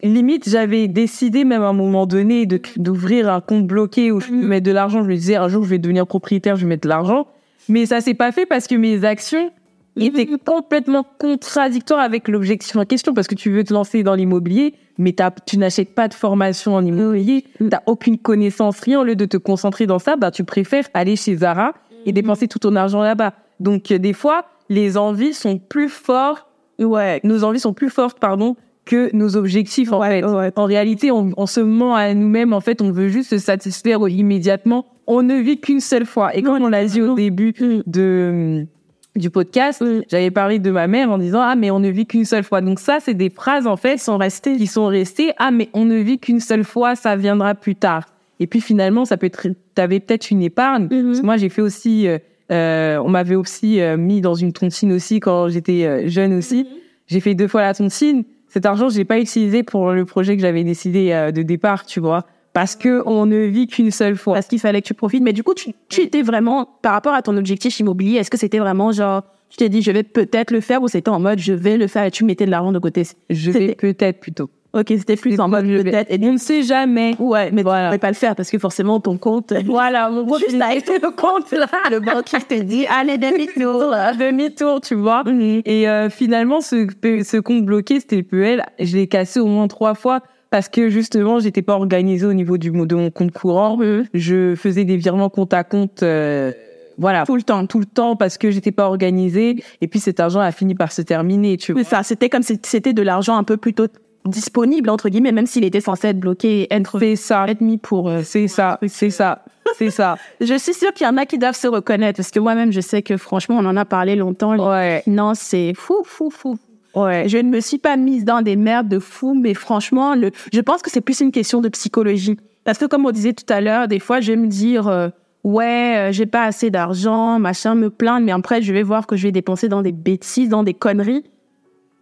limite, j'avais décidé même à un moment donné de d'ouvrir un compte bloqué où je peux mettre de l'argent. Je me disais un jour je vais devenir propriétaire, je vais mettre de l'argent. Mais ça s'est pas fait parce que mes actions étaient complètement contradictoires avec l'objectif en question parce que tu veux te lancer dans l'immobilier, mais tu n'achètes pas de formation en immobilier, t'as aucune connaissance, rien. Au lieu de te concentrer dans ça, bah, tu préfères aller chez Zara et dépenser tout ton argent là-bas. Donc, euh, des fois, les envies sont plus fortes, ouais, nos envies sont plus fortes, pardon, que nos objectifs, en fait. En réalité, on, on se ment à nous-mêmes, en fait, on veut juste se satisfaire immédiatement. On ne vit qu'une seule fois. Et comme on l'a dit au début de, du podcast, j'avais parlé de ma mère en disant, ah, mais on ne vit qu'une seule fois. Donc ça, c'est des phrases, en fait, sont restées, qui sont restées, ah, mais on ne vit qu'une seule fois, ça viendra plus tard. Et puis finalement, ça peut être, t'avais peut-être une épargne. Parce que moi, j'ai fait aussi, euh, euh, on m'avait aussi euh, mis dans une tontine aussi quand j'étais jeune aussi. J'ai fait deux fois la tontine. Cet argent, je l'ai pas utilisé pour le projet que j'avais décidé euh, de départ, tu vois. Parce que on ne vit qu'une seule fois. parce qu'il fallait que tu profites. Mais du coup, tu, tu étais vraiment, par rapport à ton objectif immobilier, est-ce que c'était vraiment genre, tu t'es dit, je vais peut-être le faire ou c'était en mode, je vais le faire et tu mettais de l'argent de côté? Je vais peut-être plutôt. Ok, c'était plus en mode peut-être. Et On ne sait jamais. Ouais, mais Voilà. tu ne pas le faire parce que forcément, ton compte. Voilà, mon compte, juste été le compte là. Le banquier te dit, allez, demi-tour. Demi-tour, tu vois. Et euh, finalement, ce, ce compte bloqué, c'était le PL. Je l'ai cassé au moins trois fois parce que justement, j'étais pas organisée au niveau du de mon compte courant. Je faisais des virements compte à compte. euh, voilà, tout le temps, tout le temps, parce que j'étais pas organisée. Et puis cet argent a fini par se terminer, tu vois. Ça, c'était comme si c'était de l'argent un peu plutôt disponible, entre guillemets, même s'il était censé être bloqué être, C'est ça, être mis pour. euh, c'est ça, c'est ça, c'est ça. Je suis sûre qu'il y en a qui doivent se reconnaître parce que moi-même, je sais que franchement, on en a parlé longtemps. Ouais, Non, c'est fou, fou, fou. ouais. Je ne me suis pas mise dans des merdes de fou, mais franchement, le, je pense que c'est plus une question de psychologie. Parce que comme on disait tout à l'heure, des fois, je vais me dire, euh, ouais, euh, j'ai pas assez d'argent, machin, me plaindre, mais après, je vais voir que je vais dépenser dans des bêtises, dans des conneries.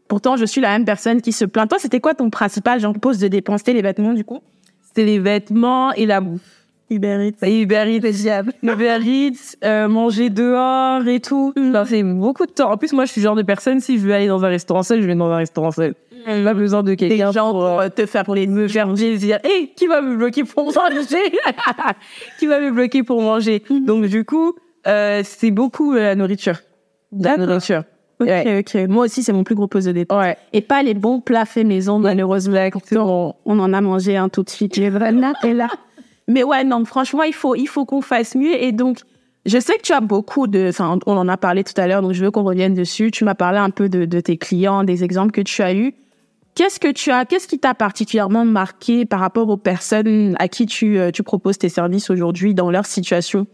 Pourtant, je suis la même personne qui se plaint. Toi, c'était quoi ton principal, genre, pose de dépenser les vêtements, du coup? C'était les vêtements et la bouffe. Uber Eats. Et Uber Eats, Uber Eats, euh, manger dehors et tout. Ça fait beaucoup de temps. En plus, moi, je suis le genre de personne, si je veux aller dans un restaurant seul, je vais dans un restaurant seul. J'ai pas besoin de quelqu'un pour euh, euh, te faire pour les me faire plaisir. Et qui va me bloquer pour manger? Qui va me bloquer pour manger? Donc, du coup, euh, c'est beaucoup euh, la nourriture. La nourriture. Ok, Ouais. ok. Moi aussi, c'est mon plus gros pose de dépenses. Ouais. Et pas les bons plats faits maison, malheureusement. Exactement. On en a mangé un tout de suite. J'ai vraiment et là. Mais ouais, non, franchement, il faut, il faut qu'on fasse mieux. Et donc, je sais que tu as beaucoup de, enfin, on en a parlé tout à l'heure, donc je veux qu'on revienne dessus. Tu m'as parlé un peu de, de tes clients, des exemples que tu as eus. Qu'est-ce que tu as, qu'est-ce qui t'a particulièrement marqué par rapport aux personnes à qui tu, euh, tu proposes tes services aujourd'hui dans leur situation?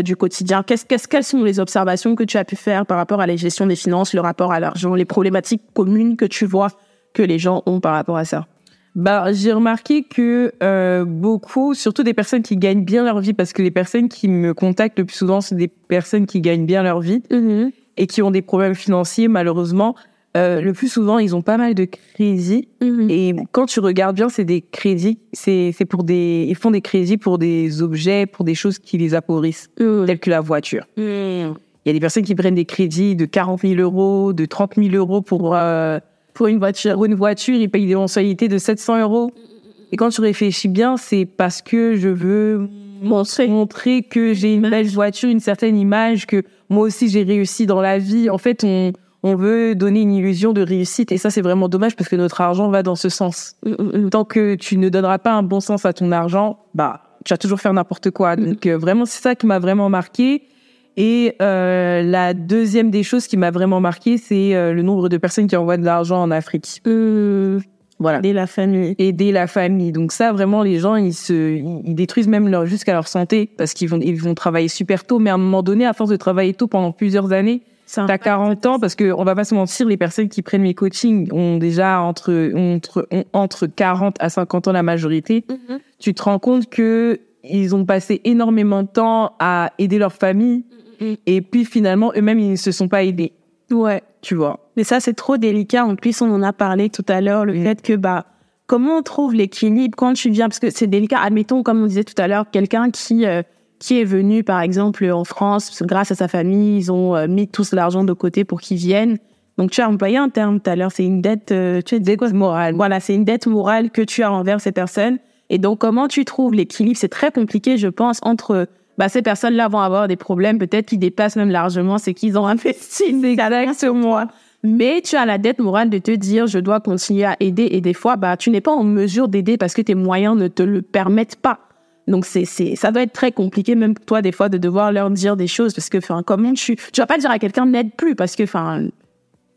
Du quotidien. Qu'est-ce, Quelles sont les observations que tu as pu faire par rapport à la gestion des finances, le rapport à l'argent, les problématiques communes que tu vois que les gens ont par rapport à ça? Bah, j'ai remarqué que euh, beaucoup, surtout des personnes qui gagnent bien leur vie, parce que les personnes qui me contactent le plus souvent, c'est des personnes qui gagnent bien leur vie et qui ont des problèmes financiers, malheureusement. Euh, le plus souvent, ils ont pas mal de crédits. Et quand tu regardes bien, c'est des crédits. C'est c'est pour des, ils font des crédits pour des objets, pour des choses qui les appauvrissent, telles que la voiture. Il y a des personnes qui prennent des crédits de 40 000 euros, de 30 000 euros pour euh, Pour une voiture. pour une voiture, ils payent des mensualités de 700 euros. Et quand tu réfléchis bien, c'est parce que je veux Montrer. montrer que j'ai une belle voiture, une certaine image, que moi aussi j'ai réussi dans la vie. En fait, on, on veut donner une illusion de réussite. Et ça, c'est vraiment dommage parce que notre argent va dans ce sens. Tant que tu ne donneras pas un bon sens à ton argent, bah, tu vas toujours faire n'importe quoi. Donc, euh, vraiment, c'est ça qui m'a vraiment marqué. Et euh, la deuxième des choses qui m'a vraiment marqué, c'est euh, le nombre de personnes qui envoient de l'argent en Afrique. Euh, voilà. Aider la famille. Aider la famille. Donc ça, vraiment, les gens, ils se, ils détruisent même leur jusqu'à leur santé parce qu'ils vont, ils vont travailler super tôt. Mais à un moment donné, à force de travailler tôt pendant plusieurs années, T'as 40 ans parce que on va pas se mentir, les personnes qui prennent mes coachings ont déjà entre entre entre 40 à 50 ans la majorité. Mm-hmm. Tu te rends compte que ils ont passé énormément de temps à aider leur famille mm-hmm. et puis finalement eux-mêmes ils ne se sont pas aidés. Ouais, tu vois. Mais ça c'est trop délicat. En plus on en a parlé tout à l'heure le mm. fait que bah comment on trouve l'équilibre quand tu viens? Parce que c'est délicat. Admettons comme on disait tout à l'heure quelqu'un qui euh, qui est venu, par exemple, en France, grâce à sa famille, ils ont euh, mis tout l'argent de côté pour qu'ils viennent. Donc, tu as employé un terme tout à l'heure, c'est une dette, euh, tu sais, dette morale. Voilà, c'est une dette morale que tu as envers ces personnes. Et donc, comment tu trouves l'équilibre? C'est très compliqué, je pense, entre bah, ces personnes-là vont avoir des problèmes, peut-être qui dépassent même largement ce qu'ils ont investi sur moi. Mais tu as la dette morale de te dire, je dois continuer à aider. Et des fois, bah, tu n'es pas en mesure d'aider parce que tes moyens ne te le permettent pas. Donc c'est c'est ça doit être très compliqué même toi des fois de devoir leur dire des choses parce que enfin comment tu tu vas pas dire à quelqu'un n'aide plus parce que enfin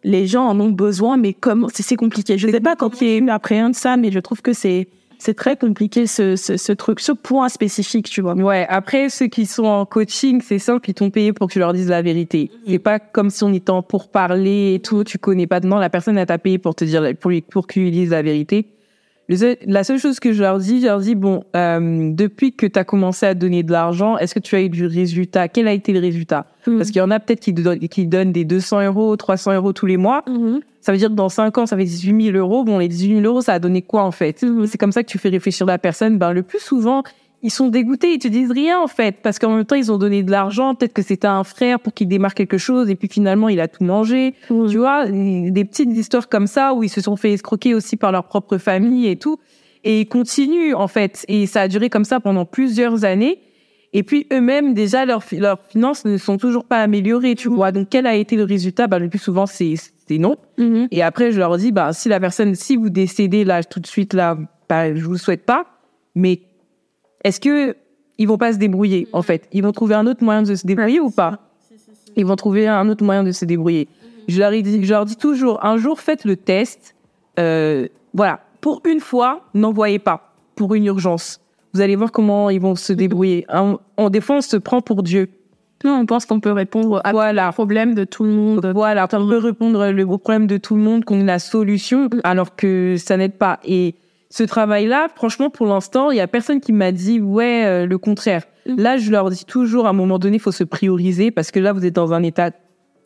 les gens en ont besoin mais comment c'est compliqué. Je sais pas quand tu appréhendes ça mais je trouve que c'est c'est très compliqué ce, ce, ce, truc, ce point spécifique, tu vois. Ouais. Après, ceux qui sont en coaching, c'est simple, ils t'ont payé pour que tu leur dises la vérité. C'est pas comme si on était en pour parler et tout. Tu connais pas. Non, la personne a t'a payé pour te dire, pour lui, pour qu'il dise la vérité la seule chose que je leur dis, je leur dis, bon, euh, depuis que tu as commencé à donner de l'argent, est-ce que tu as eu du résultat? Quel a été le résultat? Hmm. Parce qu'il y en a peut-être qui, qui donnent des 200 euros, 300 euros tous les mois. Hmm. Ça veut dire que dans 5 ans, ça fait 18 000 euros. Bon, les 18 000 euros, ça a donné quoi en fait? Hmm. C'est comme ça que tu fais réfléchir la personne. Ben, le plus souvent, ils sont dégoûtés, ils te disent rien en fait, parce qu'en même temps ils ont donné de l'argent, peut-être que c'était un frère pour qu'il démarre quelque chose, et puis finalement il a tout mangé, tu vois, des petites histoires comme ça où ils se sont fait escroquer aussi par leur propre famille et tout, et ils continuent en fait, et ça a duré comme ça pendant plusieurs années, et puis eux-mêmes déjà leurs leurs finances ne sont toujours pas améliorées, tu vois, donc quel a été le résultat? Bah le plus souvent c'est c'est non, mm-hmm. et après je leur dis bah si la personne, si vous décédez là tout de suite là, bah je vous souhaite pas, mais est-ce que ils vont pas se débrouiller en fait? Ils vont trouver un autre moyen de se débrouiller ou pas? Ils vont trouver un autre moyen de se débrouiller. Je leur, dis, je leur dis toujours, un jour faites le test. Euh, voilà, pour une fois, n'envoyez pas pour une urgence. Vous allez voir comment ils vont se débrouiller. On, des fois, on se prend pour Dieu. Non, on pense qu'on peut répondre à voilà. problème de tout le monde. Voilà, on peut répondre au problème de tout le monde, qu'on a la solution, alors que ça n'aide pas. Et ce travail-là, franchement, pour l'instant, il y a personne qui m'a dit ouais euh, le contraire. Mm. Là, je leur dis toujours à un moment donné, il faut se prioriser parce que là, vous êtes dans un état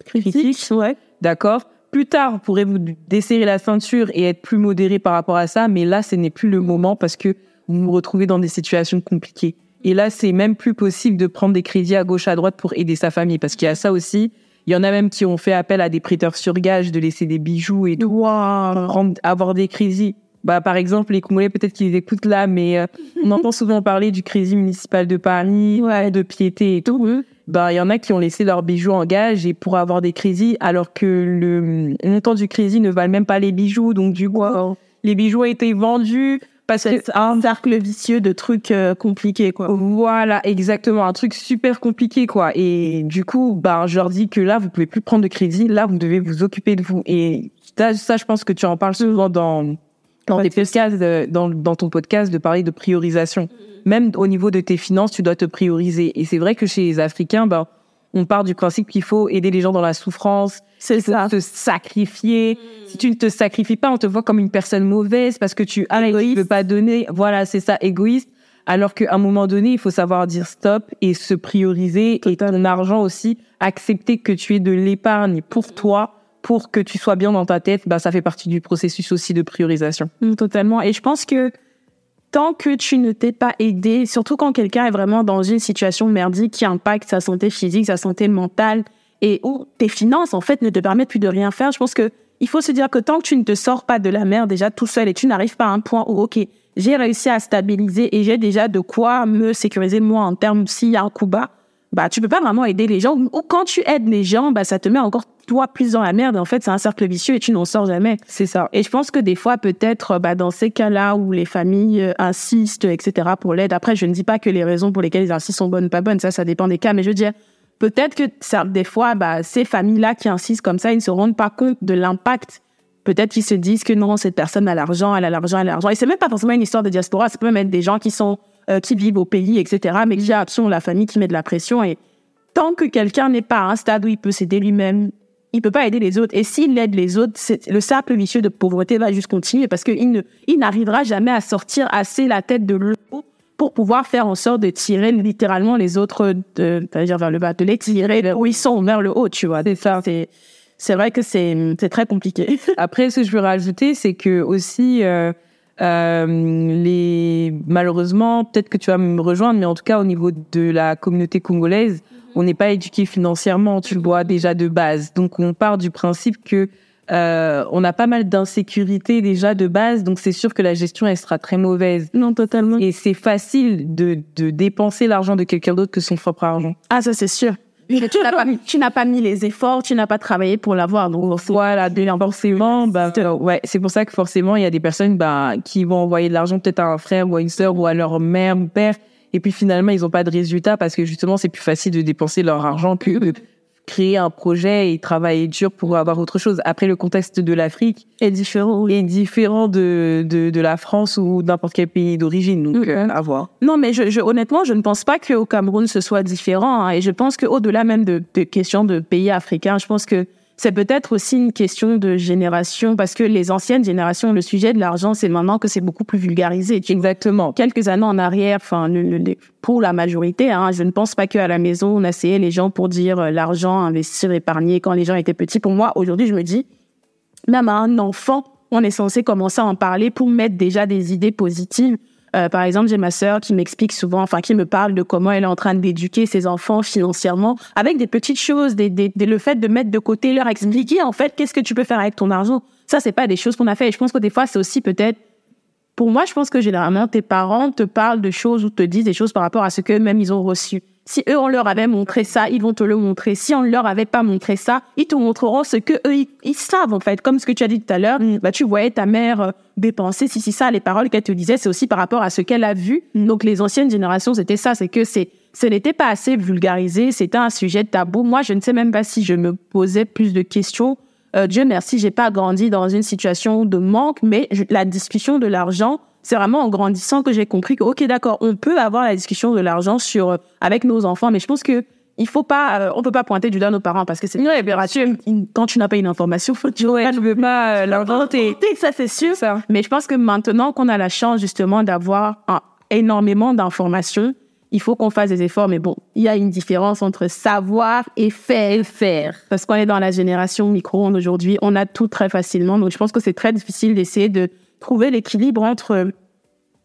critique, ouais. d'accord. Plus tard, vous pourrez vous desserrer la ceinture et être plus modéré par rapport à ça, mais là, ce n'est plus le moment parce que vous vous retrouvez dans des situations compliquées. Et là, c'est même plus possible de prendre des crédits à gauche à droite pour aider sa famille parce qu'il y a ça aussi. Il y en a même qui ont fait appel à des prêteurs sur gage de laisser des bijoux et tout, avoir des crédits bah, par exemple, les Congolais, peut-être qu'ils écoutent là, mais euh, on entend souvent parler du crédit municipal de Paris, ouais. de piété et tout. Bah, il y en a qui ont laissé leurs bijoux en gage et pour avoir des crédits, alors que le montant du crédit ne valent même pas les bijoux. Donc, du coup, les bijoux ont été vendus parce que c'est un cercle vicieux de trucs euh, compliqués, quoi. Voilà, exactement. Un truc super compliqué, quoi. Et du coup, bah, je leur dis que là, vous pouvez plus prendre de crédit. Là, vous devez vous occuper de vous. Et ça, ça je pense que tu en parles souvent dans dans, tes podcasts, dans, dans ton podcast de parler de priorisation. Même au niveau de tes finances, tu dois te prioriser. Et c'est vrai que chez les Africains, ben, on part du principe qu'il faut aider les gens dans la souffrance, c'est ça, te sacrifier. Si tu ne te sacrifies pas, on te voit comme une personne mauvaise parce que tu tu veux pas donner. Voilà, c'est ça, égoïste. Alors qu'à un moment donné, il faut savoir dire stop et se prioriser et ton argent aussi, accepter que tu aies de l'épargne pour toi pour que tu sois bien dans ta tête, bah, ça fait partie du processus aussi de priorisation. Mm, totalement. Et je pense que tant que tu ne t'es pas aidé, surtout quand quelqu'un est vraiment dans une situation merdique qui impacte sa santé physique, sa santé mentale, et où tes finances, en fait, ne te permettent plus de rien faire, je pense que il faut se dire que tant que tu ne te sors pas de la mer déjà tout seul et tu n'arrives pas à un point où, OK, j'ai réussi à stabiliser et j'ai déjà de quoi me sécuriser moi en termes s'il y a un coup bas, bah tu peux pas vraiment aider les gens. Ou quand tu aides les gens, bah ça te met encore toi plus dans la merde. En fait, c'est un cercle vicieux et tu n'en sors jamais. C'est ça. Et je pense que des fois, peut-être, bah dans ces cas-là où les familles euh, insistent, etc. pour l'aide. Après, je ne dis pas que les raisons pour lesquelles ils insistent sont bonnes ou pas bonnes. Ça, ça dépend des cas. Mais je veux dire, peut-être que ça, des fois, bah, ces familles-là qui insistent comme ça, ils ne se rendent pas compte de l'impact. Peut-être qu'ils se disent que non, cette personne a l'argent, elle a l'argent, elle a l'argent. Et c'est même pas forcément une histoire de diaspora, ça peut même être des gens qui sont, euh, qui vivent au pays, etc. Mais qui ont la famille qui met de la pression. Et tant que quelqu'un n'est pas à un stade où il peut s'aider lui-même, il peut pas aider les autres. Et s'il aide les autres, le cercle vicieux de pauvreté va juste continuer parce qu'il ne, il n'arrivera jamais à sortir assez la tête de l'eau pour pouvoir faire en sorte de tirer littéralement les autres, de, dire vers le bas, de les tirer où ils sont, vers le haut, tu vois. C'est ça. C'est, c'est vrai que c'est, c'est très compliqué. Après, ce que je veux rajouter, c'est que aussi, euh, euh, les, malheureusement, peut-être que tu vas me rejoindre, mais en tout cas, au niveau de la communauté congolaise, on n'est pas éduqué financièrement, tu le vois déjà de base. Donc, on part du principe que euh, on a pas mal d'insécurité déjà de base, donc c'est sûr que la gestion elle sera très mauvaise. Non, totalement. Et c'est facile de, de dépenser l'argent de quelqu'un d'autre que son propre argent. Ah, ça c'est sûr. tu n'as pas, tu n'as pas mis les efforts, tu n'as pas travaillé pour l'avoir. Donc voilà, forcément, bah, ouais, c'est pour ça que forcément il y a des personnes bah, qui vont envoyer de l'argent peut-être à un frère ou à une sœur ou à leur mère ou père, et puis finalement ils n'ont pas de résultat parce que justement c'est plus facile de dépenser leur argent que créer un projet et travailler dur pour avoir autre chose. Après, le contexte de l'Afrique est différent, est différent de, de, de la France ou n'importe quel pays d'origine. Donc, euh, à voir. Non, mais je, je, honnêtement, je ne pense pas qu'au Cameroun ce soit différent. Hein, et je pense qu'au-delà même de, de questions de pays africains, je pense que c'est peut-être aussi une question de génération parce que les anciennes générations, le sujet de l'argent, c'est maintenant que c'est beaucoup plus vulgarisé. Exactement. Quelques années en arrière, enfin, pour la majorité, hein, je ne pense pas qu'à la maison, on essayait les gens pour dire euh, l'argent, investir, épargner quand les gens étaient petits. Pour moi, aujourd'hui, je me dis, même à un enfant, on est censé commencer à en parler pour mettre déjà des idées positives euh, par exemple, j'ai ma sœur qui m'explique souvent, enfin qui me parle de comment elle est en train d'éduquer ses enfants financièrement avec des petites choses, le fait de mettre de côté, leur expliquer en fait qu'est-ce que tu peux faire avec ton argent. Ça, c'est pas des choses qu'on a fait. Et je pense que des fois, c'est aussi peut-être pour moi, je pense que généralement, tes parents te parlent de choses ou te disent des choses par rapport à ce qu'eux-mêmes ils ont reçu. Si eux, on leur avait montré ça, ils vont te le montrer. Si on ne leur avait pas montré ça, ils te montreront ce que eux, ils, savent, en fait. Comme ce que tu as dit tout à l'heure, mm. bah, tu voyais ta mère euh, dépenser. Si, si, ça, les paroles qu'elle te disait, c'est aussi par rapport à ce qu'elle a vu. Mm. Donc, les anciennes générations, c'était ça. C'est que c'est, ce n'était pas assez vulgarisé. C'était un sujet tabou. Moi, je ne sais même pas si je me posais plus de questions. Euh, Dieu merci, j'ai pas grandi dans une situation de manque, mais la discussion de l'argent, c'est vraiment en grandissant que j'ai compris que, ok, d'accord, on peut avoir la discussion de l'argent sur, euh, avec nos enfants, mais je pense que il faut pas, euh, on peut pas pointer du doigt nos parents parce que c'est une révélateur. Quand tu n'as pas une information, faut dire, ouais, tu veux pas euh, l'inventer. Ça, c'est sûr. Ça. Mais je pense que maintenant qu'on a la chance, justement, d'avoir énormément d'informations, il faut qu'on fasse des efforts. Mais bon, il y a une différence entre savoir et faire. faire. Parce qu'on est dans la génération micro-ondes aujourd'hui, on a tout très facilement. Donc, je pense que c'est très difficile d'essayer de trouver l'équilibre entre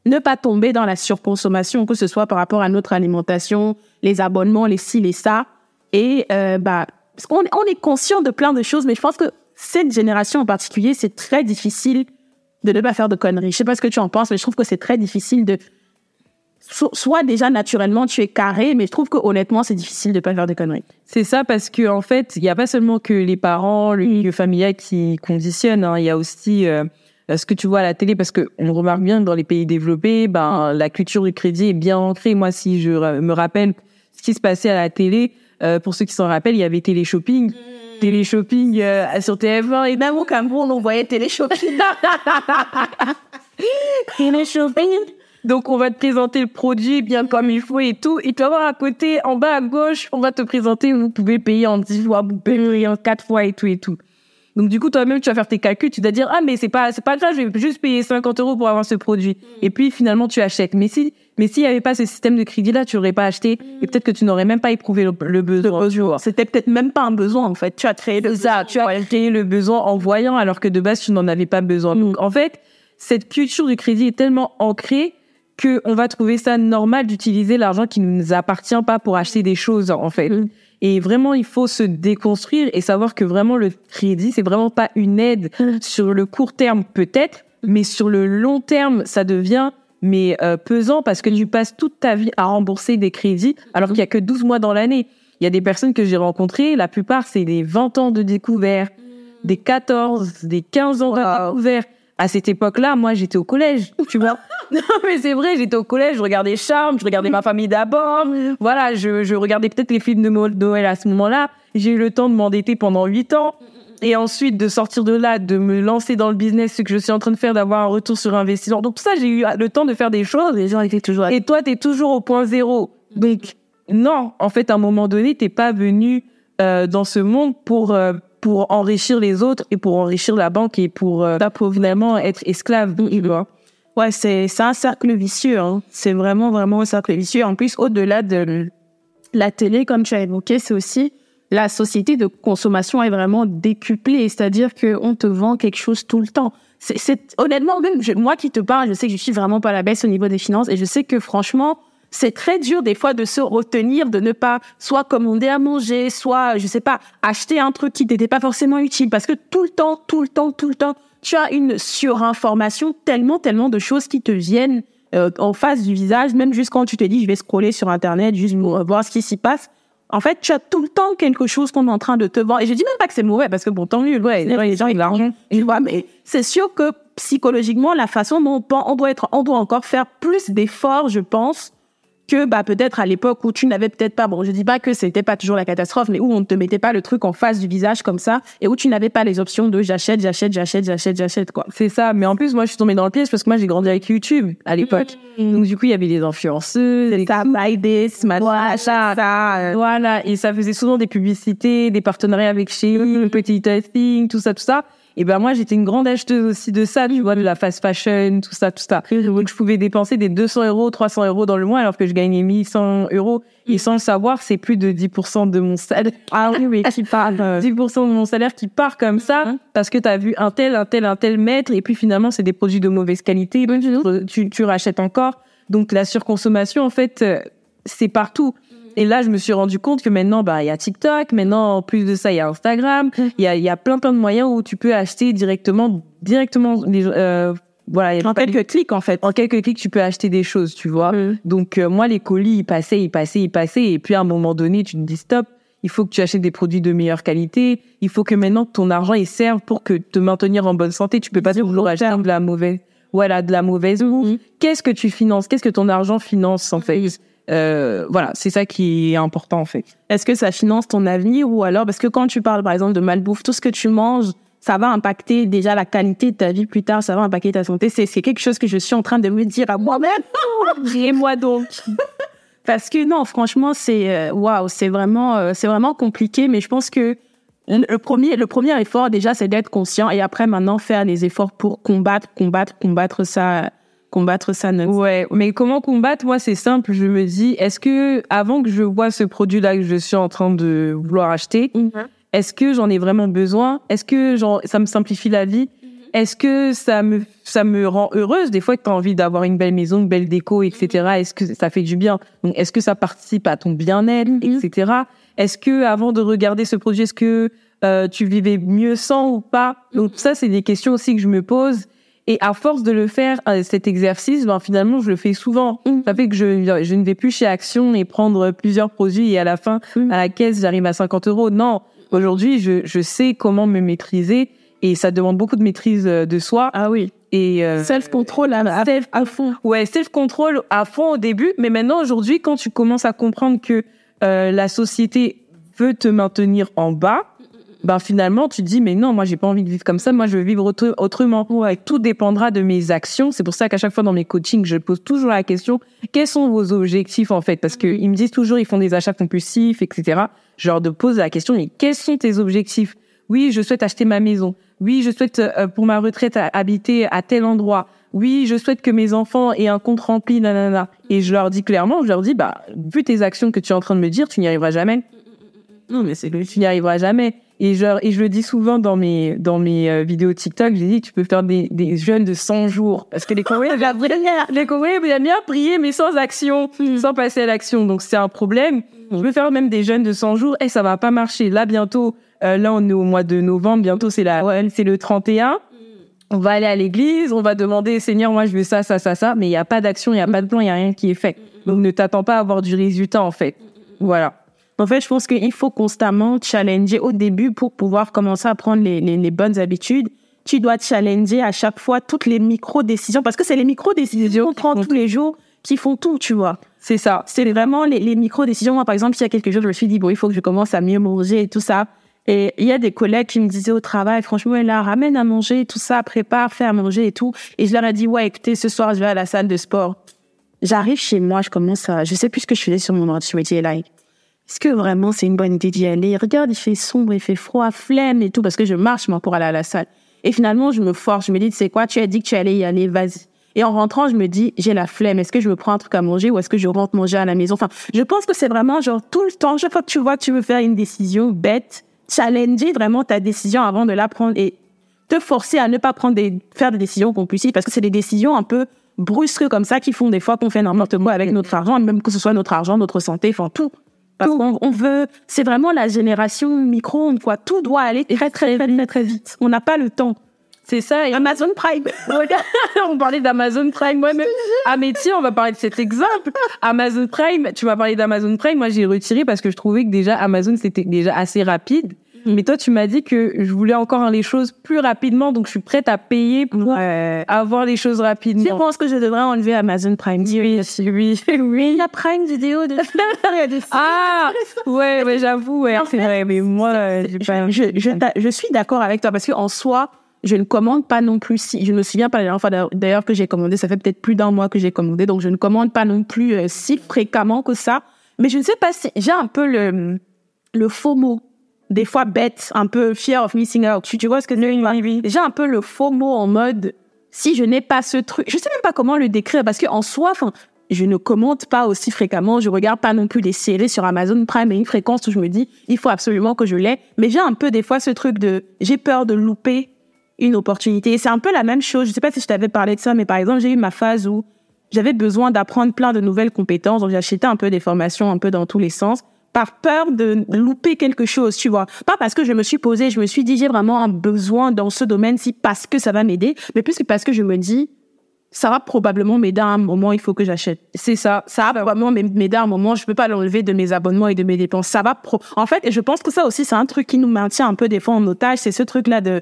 ne pas tomber dans la surconsommation, que ce soit par rapport à notre alimentation, les abonnements, les ci, les ça. Et euh, bah, parce qu'on on est conscient de plein de choses, mais je pense que cette génération en particulier, c'est très difficile de ne pas faire de conneries. Je sais pas ce que tu en penses, mais je trouve que c'est très difficile de soit déjà naturellement tu es carré, mais je trouve que honnêtement c'est difficile de pas faire de conneries. C'est ça parce que en fait il n'y a pas seulement que les parents, le milieu familial qui conditionnent, hein. il y a aussi euh, euh, ce que tu vois à la télé, parce que on remarque bien que dans les pays développés, ben la culture du crédit est bien ancrée. Moi, si je me rappelle ce qui se passait à la télé, euh, pour ceux qui s'en rappellent, il y avait télé-shopping. Mmh. Télé-shopping euh, sur TF1 et même au Cameroun, on voyait télé-shopping. télé-shopping. Donc, on va te présenter le produit bien comme il faut et tout. Et tu vas voir à côté, en bas à gauche, on va te présenter, vous pouvez payer en 10 fois, vous pouvez en 4 fois et tout et tout. Donc du coup, toi-même, tu vas faire tes calculs, tu vas dire ah mais c'est pas c'est pas grave, je vais juste payer 50 euros pour avoir ce produit. Mm. Et puis finalement, tu achètes. Mais si mais s'il y avait pas ce système de crédit là, tu aurais pas acheté mm. et peut-être que tu n'aurais même pas éprouvé le, besoin. C'était peut-être même pas un besoin en fait. Tu as créé le ça, tu as créé le besoin en voyant alors que de base tu n'en avais pas besoin. Donc en fait, cette culture du crédit est tellement ancrée que on va trouver ça normal d'utiliser l'argent qui ne nous appartient pas pour acheter des choses en fait. Mm. Et vraiment, il faut se déconstruire et savoir que vraiment le crédit, c'est vraiment pas une aide sur le court terme peut-être, mais sur le long terme, ça devient mais euh, pesant parce que tu passes toute ta vie à rembourser des crédits alors qu'il y a que 12 mois dans l'année. Il y a des personnes que j'ai rencontrées, la plupart c'est des 20 ans de découvert, des 14, des 15 ans de découvert à cette époque-là, moi, j'étais au collège, tu vois. non, mais c'est vrai, j'étais au collège, je regardais Charme, je regardais ma famille d'abord. Voilà, je, je regardais peut-être les films de Noël à ce moment-là. J'ai eu le temps de m'endetter pendant huit ans. Et ensuite, de sortir de là, de me lancer dans le business, ce que je suis en train de faire, d'avoir un retour sur investissement. Donc, tout ça, j'ai eu le temps de faire des choses. Les gens étaient toujours... Et toi, t'es toujours au point zéro. Donc, non, en fait, à un moment donné, t'es pas venu euh, dans ce monde pour... Euh, pour enrichir les autres et pour enrichir la banque et pour euh, vraiment être esclave, tu. Ouais, c'est c'est un cercle vicieux. Hein. C'est vraiment vraiment un cercle vicieux. En plus, au-delà de la télé, comme tu as évoqué, c'est aussi la société de consommation est vraiment décuplée. C'est-à-dire que on te vend quelque chose tout le temps. C'est honnêtement même moi qui te parle, je sais que je suis vraiment pas à la baisse au niveau des finances et je sais que franchement c'est très dur des fois de se retenir, de ne pas soit commander à manger, soit, je sais pas, acheter un truc qui n'était pas forcément utile. Parce que tout le temps, tout le temps, tout le temps, tu as une surinformation, tellement, tellement de choses qui te viennent euh, en face du visage, même juste quand tu te dis, je vais scroller sur Internet, juste pour voir ce qui s'y passe. En fait, tu as tout le temps quelque chose qu'on est en train de te vendre. Et je dis même pas que c'est mauvais, parce que bon, tant mieux, ouais, les gens, ils l'argent. Tu vois, mais c'est sûr que psychologiquement, la façon dont on doit être, on doit encore faire plus d'efforts, je pense, que bah peut-être à l'époque où tu n'avais peut-être pas bon je dis pas que c'était pas toujours la catastrophe mais où on ne te mettait pas le truc en face du visage comme ça et où tu n'avais pas les options de j'achète j'achète j'achète j'achète j'achète quoi. C'est ça mais en plus moi je suis tombée dans le piège parce que moi j'ai grandi avec YouTube à l'époque. Mmh. donc du coup il y avait des influenceuses des ça buy this voilà ça, ça. Euh, voilà et ça faisait souvent des publicités des partenariats avec chez eux petit thing tout ça tout ça et ben moi, j'étais une grande acheteuse aussi de ça, tu vois, de la fast fashion, tout ça, tout ça. Donc je pouvais dépenser des 200 euros, 300 euros dans le mois, alors que je gagnais 1100 euros. Et sans le savoir, c'est plus de 10% de mon salaire. Ah oui, oui, qui part. 10% euh. de mon salaire qui part comme ça, mm-hmm. parce que tu as vu un tel, un tel, un tel maître, et puis finalement, c'est des produits de mauvaise qualité, tu, tu rachètes encore. Donc la surconsommation, en fait, euh, c'est partout. Et là, je me suis rendu compte que maintenant, bah, il y a TikTok. Maintenant, en plus de ça, il y a Instagram. Il y a, il y a plein, plein de moyens où tu peux acheter directement, directement les, euh, voilà. En quelques clics, en fait. En quelques clics, tu peux acheter des choses, tu vois. Donc, euh, moi, les colis, ils passaient, ils passaient, ils passaient. Et puis, à un moment donné, tu te dis stop. Il faut que tu achètes des produits de meilleure qualité. Il faut que maintenant ton argent il serve pour que te maintenir en bonne santé. Tu peux pas toujours acheter de la mauvaise, voilà, de la mauvaise mm-hmm. Qu'est-ce que tu finances? Qu'est-ce que ton argent finance en fait? Euh, voilà, c'est ça qui est important en fait. Est-ce que ça finance ton avenir ou alors parce que quand tu parles par exemple de malbouffe, tout ce que tu manges, ça va impacter déjà la qualité de ta vie plus tard, ça va impacter ta santé. C'est quelque chose que je suis en train de me dire à moi-même. Et moi donc. parce que non, franchement, c'est euh, waouh, c'est vraiment euh, c'est vraiment compliqué, mais je pense que le premier le premier effort déjà c'est d'être conscient et après maintenant faire les efforts pour combattre combattre combattre ça combattre ça Ouais, mais comment combattre? Moi, c'est simple. Je me dis, est-ce que avant que je vois ce produit-là que je suis en train de vouloir acheter, mhm. est-ce que j'en ai vraiment besoin? Est-ce que genre, ça me simplifie la vie? Mhm. Est-ce que ça me ça me rend heureuse? Des fois, que tu as envie d'avoir une belle maison, une belle déco, etc. Mhm. Est-ce que ça fait du bien? Donc, est-ce que ça participe à ton bien-être, etc. Est-ce que avant de regarder ce produit, est-ce que euh, tu vivais mieux sans ou pas? Donc ça, c'est des questions aussi que je me pose. Et à force de le faire, euh, cet exercice, ben finalement, je le fais souvent. Mm. Ça fait que je, je ne vais plus chez Action et prendre plusieurs produits et à la fin, mm. à la caisse, j'arrive à 50 euros. Non, aujourd'hui, je, je sais comment me maîtriser et ça demande beaucoup de maîtrise euh, de soi. Ah oui. Et euh, self-control à, self, à fond. Ouais, self-control à fond au début, mais maintenant aujourd'hui, quand tu commences à comprendre que euh, la société veut te maintenir en bas, ben finalement tu te dis mais non moi j'ai pas envie de vivre comme ça. Moi je veux vivre autrement. Ouais. tout dépendra de mes actions. C'est pour ça qu'à chaque fois dans mes coachings je pose toujours la question quels sont vos objectifs en fait? Parce que ils me disent toujours ils font des achats compulsifs etc je leur pose la question mais quels sont tes objectifs? Oui je souhaite acheter ma maison. Oui je souhaite euh, pour ma retraite habiter à tel endroit. Oui, je souhaite que mes enfants aient un compte rempli, nanana. Et je leur dis clairement, je leur dis, bah, vu tes actions que tu es en train de me dire, tu n'y arriveras jamais. Non, mais c'est Tu n'y arriveras jamais. Et, genre, et je le dis souvent dans mes, dans mes euh, vidéos TikTok, j'ai dit, tu peux faire des, des jeûnes de 100 jours. Parce que les Coréens, les Coréens aiment bien prier, mais sans action, hmm. sans passer à l'action. Donc, c'est un problème. Je peux faire même des jeûnes de 100 jours et ça va pas marcher. Là, bientôt, euh, là, on est au mois de novembre, bientôt, c'est la, c'est le 31. On va aller à l'église, on va demander, Seigneur, moi, je veux ça, ça, ça, ça, mais il n'y a pas d'action, il n'y a pas de plan, il n'y a rien qui est fait. Donc, ne t'attends pas à avoir du résultat, en fait. Voilà. En fait, je pense qu'il faut constamment challenger au début pour pouvoir commencer à prendre les, les, les bonnes habitudes. tu dois challenger à chaque fois toutes les micro-décisions, parce que c'est les micro-décisions qu'on prend tous les jours qui font tout, tu vois. C'est ça. C'est vraiment les, les micro-décisions. Moi, par exemple, il y a quelques jours, je me suis dit, bon, il faut que je commence à mieux manger et tout ça. Et il y a des collègues qui me disaient au travail, franchement, elle ramène à manger, tout ça, prépare, fais à manger et tout. Et je leur ai dit, ouais, écoutez, ce soir, je vais à la salle de sport. J'arrive chez moi, je commence à, je sais plus ce que je faisais sur mon ordi, je me dis, like, est-ce que vraiment c'est une bonne idée d'y aller? Regarde, il fait sombre, il fait froid, flemme et tout, parce que je marche, moi, pour aller à la salle. Et finalement, je me force, je me dis, tu sais quoi, tu as dit que tu allais y aller, vas-y. Et en rentrant, je me dis, j'ai la flemme. Est-ce que je me prends un truc à manger ou est-ce que je rentre manger à la maison? Enfin, je pense que c'est vraiment genre tout le temps, chaque fois que tu vois tu veux faire une décision bête, challenger vraiment ta décision avant de la prendre et te forcer à ne pas prendre des, faire des décisions compulsives parce que c'est des décisions un peu brusques comme ça qui font des fois qu'on fait n'importe quoi avec notre argent, même que ce soit notre argent, notre santé, enfin tout. Parce qu'on on veut, c'est vraiment la génération micro-ondes, quoi. Tout doit aller très, très, très, très, très vite. On n'a pas le temps. C'est ça. Et Amazon Prime. on parlait d'Amazon Prime. Moi, même. Ah, mais tiens, on va parler de cet exemple. Amazon Prime. Tu m'as parlé d'Amazon Prime. Moi, j'ai retiré parce que je trouvais que déjà Amazon c'était déjà assez rapide. Mais toi, tu m'as dit que je voulais encore les choses plus rapidement, donc je suis prête à payer pour avoir les choses rapidement. Je pense que je devrais enlever Amazon Prime? Oui, oui, oui. La Prime vidéo de. ah, ouais, ouais, j'avoue, ouais, c'est vrai. Mais moi, je, je, je, je suis d'accord avec toi parce que en soi, je ne commande pas non plus si je me souviens pas la dernière fois d'ailleurs que j'ai commandé ça fait peut-être plus d'un mois que j'ai commandé donc je ne commande pas non plus euh, si fréquemment que ça mais je ne sais pas si j'ai un peu le le faux mot des fois bête un peu fear of missing out tu, tu vois ce que je veux dire? J'ai un peu le faux mot en mode si je n'ai pas ce truc je sais même pas comment le décrire parce que en soi enfin je ne commente pas aussi fréquemment, je regarde pas non plus des séries sur Amazon Prime et une fréquence où je me dis il faut absolument que je l'ai, mais j'ai un peu des fois ce truc de j'ai peur de louper une opportunité. C'est un peu la même chose. Je sais pas si je t'avais parlé de ça, mais par exemple, j'ai eu ma phase où j'avais besoin d'apprendre plein de nouvelles compétences. Donc, j'ai acheté un peu des formations un peu dans tous les sens par peur de louper quelque chose, tu vois. Pas parce que je me suis posé, je me suis dit, j'ai vraiment un besoin dans ce domaine-ci parce que ça va m'aider, mais plus que parce que je me dis, ça va probablement m'aider à un moment, il faut que j'achète. C'est ça. Ça va vraiment m'aider à un moment, je peux pas l'enlever de mes abonnements et de mes dépenses. Ça va pro. En fait, et je pense que ça aussi, c'est un truc qui nous maintient un peu des fois en otage, c'est ce truc-là de,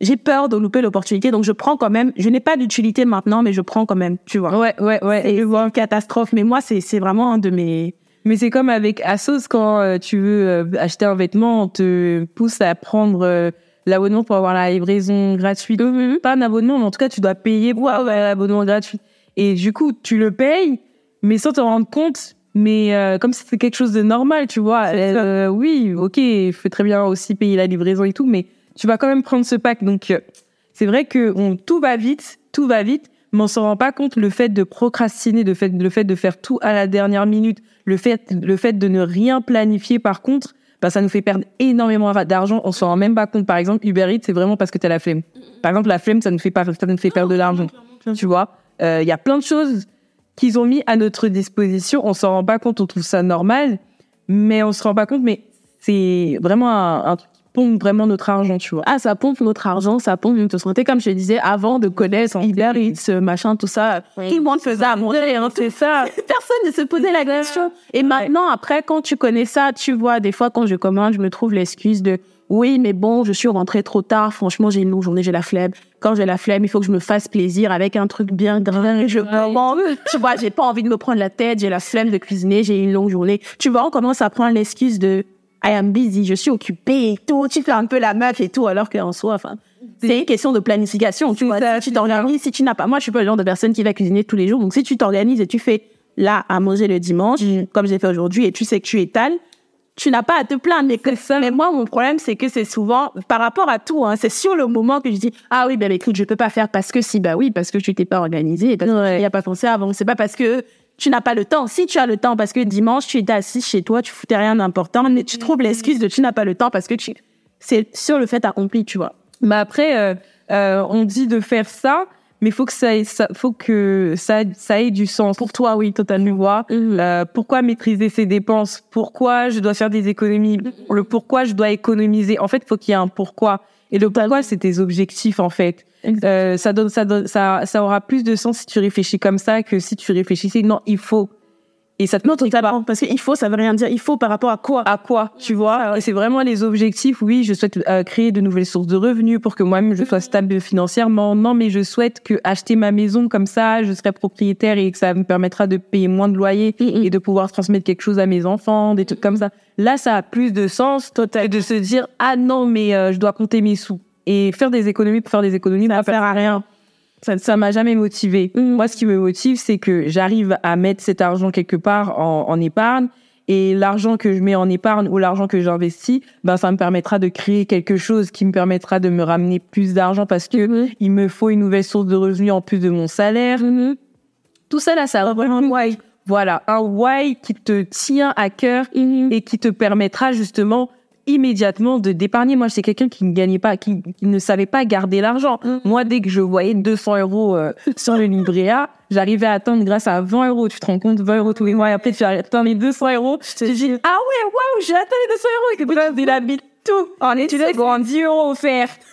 j'ai peur de louper l'opportunité, donc je prends quand même. Je n'ai pas d'utilité maintenant, mais je prends quand même, tu vois. Ouais, ouais, ouais. C'est une catastrophe, mais moi, c'est c'est vraiment un de mes. Mais c'est comme avec Asos quand euh, tu veux euh, acheter un vêtement, on te pousse à prendre euh, l'abonnement pour avoir la livraison gratuite. Mm-hmm. Pas un abonnement, mais en tout cas, tu dois payer pour avoir l'abonnement gratuit. Et du coup, tu le payes, mais sans te rendre compte. Mais comme si c'était quelque chose de normal, tu vois. oui, ok, il faut très bien aussi payer la livraison et tout, mais tu vas quand même prendre ce pack. Donc, euh, c'est vrai que on, tout va vite, tout va vite, mais on s'en rend pas compte. Le fait de procrastiner, le fait, le fait de faire tout à la dernière minute, le fait, le fait de ne rien planifier, par contre, bah, ça nous fait perdre énormément d'argent. On s'en rend même pas compte. Par exemple, Uber Eats, c'est vraiment parce que tu as la flemme. Par exemple, la flemme, ça nous fait pas, ça nous fait perdre de l'argent. Tu vois, il euh, y a plein de choses qu'ils ont mis à notre disposition. On s'en rend pas compte. On trouve ça normal, mais on se rend pas compte. Mais c'est vraiment un, un truc pompe vraiment notre argent, tu vois. Ah, ça pompe notre argent, ça pompe notre santé. Comme je disais, avant de connaître Uber Eats, machin, tout ça, tout le monde faisait à manger, hein, c'est ça. Personne ne se posait la question. Et maintenant, après, quand tu connais ça, tu vois, des fois, quand je commande, je me trouve l'excuse de oui, mais bon, je suis rentrée trop tard. Franchement, j'ai une longue journée, j'ai la flemme. Quand j'ai la flemme, il faut que je me fasse plaisir avec un truc bien gras. Je commande. Tu vois, j'ai pas envie de me prendre la tête. J'ai la flemme de cuisiner. J'ai une longue journée. Tu vois, on commence à prendre l'excuse de I am busy, je suis occupée et tout, tu fais un peu la meuf et tout, alors qu'en soi, enfin, c'est une question de planification, tu vois. si tu t'organises, si tu n'as pas, moi, je suis pas le genre de personne qui va cuisiner tous les jours, donc si tu t'organises et tu fais là à manger le dimanche, mm. comme j'ai fait aujourd'hui, et tu sais que tu étales, tu n'as pas à te plaindre. Mais, ça. mais moi, mon problème, c'est que c'est souvent, par rapport à tout, hein, c'est sur le moment que je dis, ah oui, ben, écoute, je peux pas faire parce que si, bah oui, parce que tu t'es pas organisé, parce qu'il n'y a pas pensé avant. C'est pas parce que tu n'as pas le temps. Si tu as le temps, parce que dimanche, tu étais assis chez toi, tu foutais rien d'important, mais tu trouves l'excuse de tu n'as pas le temps parce que tu, c'est sur le fait accompli, tu vois. Mais après, euh, euh, on dit de faire ça, mais faut que ça, ait, ça faut que ça, ça ait du sens. Pour toi, oui, totalement. Vois, mm-hmm. euh, pourquoi maîtriser ses dépenses? Pourquoi je dois faire des économies? Le pourquoi je dois économiser? En fait, faut qu'il y ait un pourquoi. Et le pourquoi, c'est tes objectifs, en fait. Euh, ça donne, ça donne, ça, ça aura plus de sens si tu réfléchis comme ça que si tu réfléchissais. Non, il faut, Et ça te non, totalement. Parce qu'il faut, ça veut rien dire. Il faut par rapport à quoi? À quoi, tu vois? Et c'est vraiment les objectifs. Oui, je souhaite euh, créer de nouvelles sources de revenus pour que moi-même je sois stable financièrement. Non, mais je souhaite que acheter ma maison comme ça, je serai propriétaire et que ça me permettra de payer moins de loyer et de pouvoir transmettre quelque chose à mes enfants, des trucs comme ça. Là, ça a plus de sens total de se dire ah non, mais euh, je dois compter mes sous et faire des économies pour faire des économies. Ça ne sert à rien. Ça, ça m'a jamais motivé. Mm. Moi, ce qui me motive, c'est que j'arrive à mettre cet argent quelque part en, en épargne. Et l'argent que je mets en épargne ou l'argent que j'investis, ben ça me permettra de créer quelque chose qui me permettra de me ramener plus d'argent parce que mm-hmm. il me faut une nouvelle source de revenus en plus de mon salaire. Mm-hmm. Tout ça là, ça vraiment why. Voilà, un why qui te tient à cœur mm-hmm. et qui te permettra justement immédiatement de d'épargner. Moi, c'est quelqu'un qui ne gagnait pas, qui, ne savait pas garder l'argent. Mm. Moi, dès que je voyais 200 euros euh, sur le livret A, j'arrivais à attendre grâce à 20 euros. Tu te rends compte, 20 euros tous les mois. Et après, tu atteins les 200 euros. Je te dis, ah ouais, waouh, j'ai atteint les 200 euros. Et puis là, il habite tout. En est, tu bon, 10 euros offerts.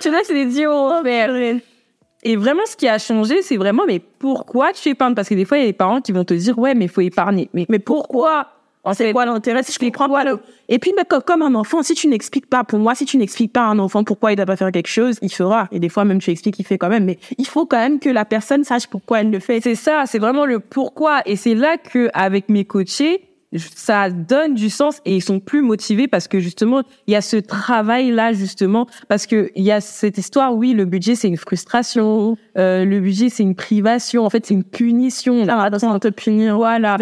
tu sais, c'est des 10 euros offerts. Et vraiment, ce qui a changé, c'est vraiment, mais pourquoi tu épargnes? Parce que des fois, il y a des parents qui vont te dire, ouais, mais il faut épargner. Mais, mais pourquoi? C'est quoi l'intérêt Si je comprends pas. Et puis, mais comme un enfant, si tu n'expliques pas, pour moi, si tu n'expliques pas à un enfant pourquoi il doit pas faire quelque chose, il fera. Et des fois, même tu expliques, il fait quand même. Mais il faut quand même que la personne sache pourquoi elle le fait. C'est ça, c'est vraiment le pourquoi. Et c'est là que, avec mes coachés, ça donne du sens et ils sont plus motivés parce que justement il y a ce travail là justement parce que il y a cette histoire oui le budget c'est une frustration euh, le budget c'est une privation en fait c'est une punition ah, on te punir voilà.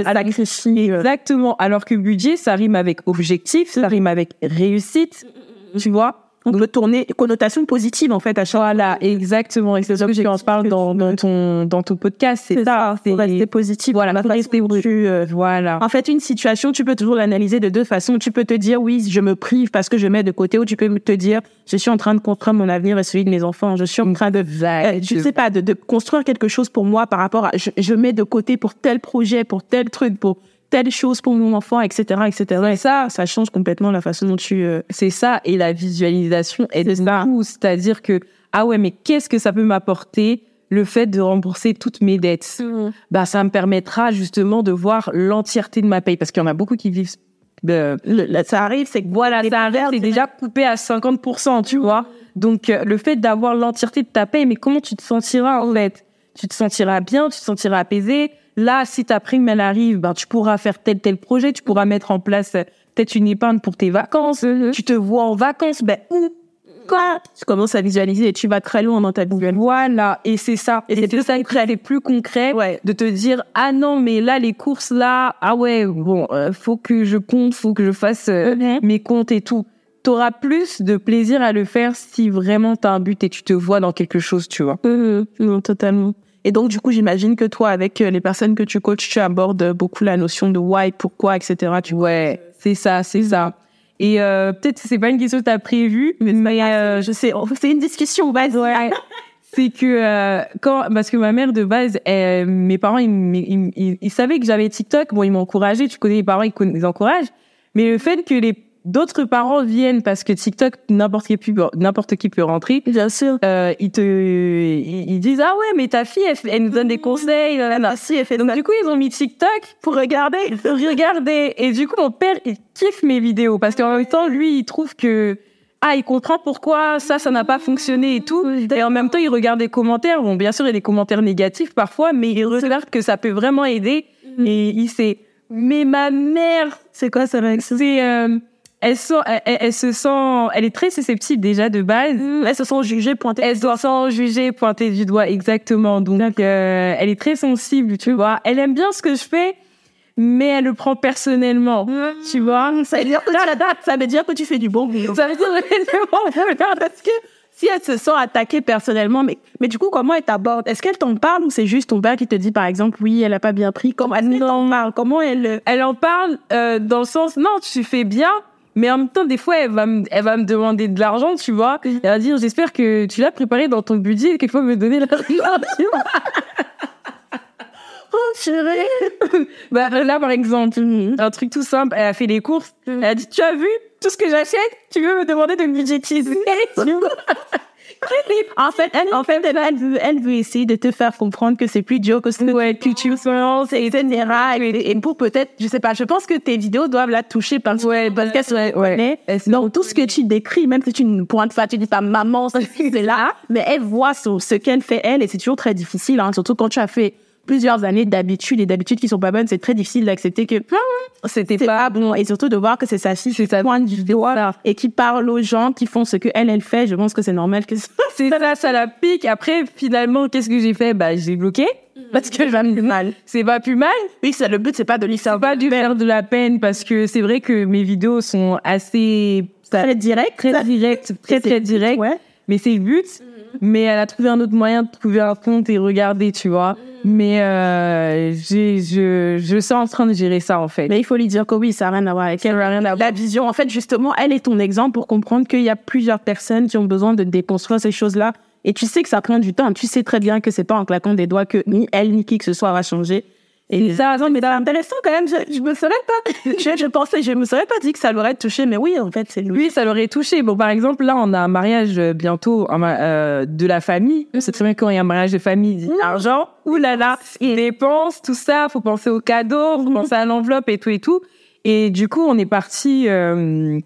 Exactement. Alors que budget ça rime avec objectif ça rime avec réussite tu vois on peut tourner connotation positive en fait à chaque voilà exactement. Et c'est ça que j'en parle dans, dans ton dans ton podcast c'est ça c'est rester positif voilà rester tu, euh, voilà. En fait une situation tu peux toujours l'analyser de deux façons. Tu peux te dire oui je me prive parce que je mets de côté ou tu peux te dire je suis en train de construire mon avenir et celui de mes enfants. Je suis en train de euh, je sais pas de, de, construire quelque chose pour moi par rapport à je, je mets de côté pour tel projet pour tel truc pour telle chose pour mon enfant, etc., etc. Et ça, ça change complètement la façon dont tu... Euh, c'est ça, et la visualisation est tout. C'est-à-dire que, ah ouais, mais qu'est-ce que ça peut m'apporter le fait de rembourser toutes mes dettes? Mmh. Bah, ça me permettra justement de voir l'entièreté de ma paye, parce qu'il y en a beaucoup qui vivent... Euh, ça arrive, c'est que voilà, ça arrive, c'est déjà coupé à 50%, tu vois. Donc, euh, le fait d'avoir l'entièreté de ta paye, mais comment tu te sentiras en fait? Tu te sentiras bien, tu te sentiras apaisé, Là, si ta prime, elle arrive, ben, tu pourras faire tel, tel projet, tu pourras mettre en place euh, peut-être une épargne pour tes vacances. Mm-hmm. Tu te vois en vacances, ben, où? Quoi? Tu commences à visualiser et tu vas très loin dans ta vie. Voilà. Et c'est ça. Et, c'est ça qui est plus concret de te dire, ah non, mais là, les courses là, ah ouais, bon, euh, faut que je compte, faut que je fasse euh, mm-hmm. mes comptes et tout. T'auras plus de plaisir à le faire si vraiment t'as un but et tu te vois dans quelque chose, tu vois. Mm-hmm. Non, totalement. Et donc, du coup, j'imagine que toi, avec euh, les personnes que tu coaches, tu abordes beaucoup la notion de why, pourquoi, etc. Tu ouais, c'est ça, c'est ça. Et euh, peut-être que c'est pas une question que tu as prévue, mais euh, je sais, c'est une discussion base. Ouais. c'est que euh, quand parce que ma mère de base, mes parents, ils, ils, ils, savaient que j'avais TikTok. Bon, ils encouragé. Tu connais les parents, ils, ils encouragent. Mais le fait que les d'autres parents viennent parce que TikTok n'importe qui peut n'importe qui peut rentrer. Bien sûr. Euh, ils te ils, disent ah ouais mais ta fille elle, nous donne des conseils. Si, elle fait Donc du coup ils ont mis TikTok pour regarder, regarder. Et du coup mon père il kiffe mes vidéos parce qu'en même temps lui il trouve que ah, il comprend pourquoi ça, ça n'a pas fonctionné et tout. Et en même temps, il regarde des commentaires. Bon, bien sûr, il y a des commentaires négatifs parfois, mais il regarde que ça peut vraiment aider. Mm. Et il sait. Mais ma mère, c'est quoi ça C'est euh, elle, elle, se sent, elle est très susceptible déjà de base. Elle se sent jugée, pointée. Elle se sent jugée, pointée du doigt, exactement. Donc, euh, elle est très sensible, tu vois. Elle aime bien ce que je fais, mais elle le prend personnellement, mmh. tu vois. Ça veut dire que, la date, ça veut dire que tu fais du bon boulot. Ça veut dire que tu fais du bon boulot. Parce que si elle se sent attaquée personnellement, mais, mais du coup, comment elle t'aborde Est-ce qu'elle t'en parle ou c'est juste ton père qui te dit, par exemple, oui, elle a pas bien pris? Comment elle en parle Comment elle Elle en parle euh, dans le sens, non, tu fais bien, mais en même temps, des fois, elle va me, elle va me demander de l'argent, tu vois. Elle va dire, j'espère que tu l'as préparé dans ton budget, qu'il faut me donner l'argent. oh, chérie. bah, là, par exemple, un truc tout simple, elle a fait les courses. Elle a dit, tu as vu tout ce que j'achète? Tu veux me demander de me budgétiser? en fait, elle, en fait, elle, veut, elle veut essayer de te faire comprendre que c'est plus dur que ce ouais, que tu penses, etc. Et, et pour peut-être, je sais pas, je pense que tes vidéos doivent la toucher parce, ouais, parce qu'elle se ouais, Donc, tout ce que tu décris, même si tu ne pourras pas, tu dis pas maman, c'est là, mais elle voit ce, ce qu'elle fait elle et c'est toujours très difficile, hein, surtout quand tu as fait plusieurs années d'habitude et d'habitudes qui sont pas bonnes, c'est très difficile d'accepter que hmm, c'était pas bon et surtout de voir que c'est sa fille, c'est sa point de vue et qui parle aux gens qui font ce que elle elle fait. Je pense que c'est normal que c'est ça, ça la pique. Après, finalement, qu'est-ce que j'ai fait? Bah, j'ai bloqué parce que j'aime plus mal. C'est pas plus mal. Oui, c'est le but, c'est pas de lui faire pas du faire de la peine parce que c'est vrai que mes vidéos sont assez très directes, très directes, très très directes. Ouais. Mais c'est le but. Mais elle a trouvé un autre moyen de trouver un compte et regarder, tu vois. Mm. Mais euh, je, je suis en train de gérer ça, en fait. Mais il faut lui dire que oui, ça n'a rien à voir avec elle. Rien à La vision, en fait, justement, elle est ton exemple pour comprendre qu'il y a plusieurs personnes qui ont besoin de déconstruire ces choses-là. Et tu sais que ça prend du temps. Tu sais très bien que c'est pas en claquant des doigts que ni elle ni qui que ce soit va changer. Et ça, mais c'est intéressant quand même. Je, je me serais pas, je, je, pensais, je me serais pas dit que ça l'aurait touché, mais oui, en fait, c'est lui. Oui, ça l'aurait touché. Bon, par exemple, là, on a un mariage euh, bientôt euh, de la famille. C'est très bien quand il y a un mariage de famille, argent, ouh là là, dépenses, tout ça. Faut penser aux cadeaux, faut penser à l'enveloppe et tout et tout. Et du coup, on est parti. Euh,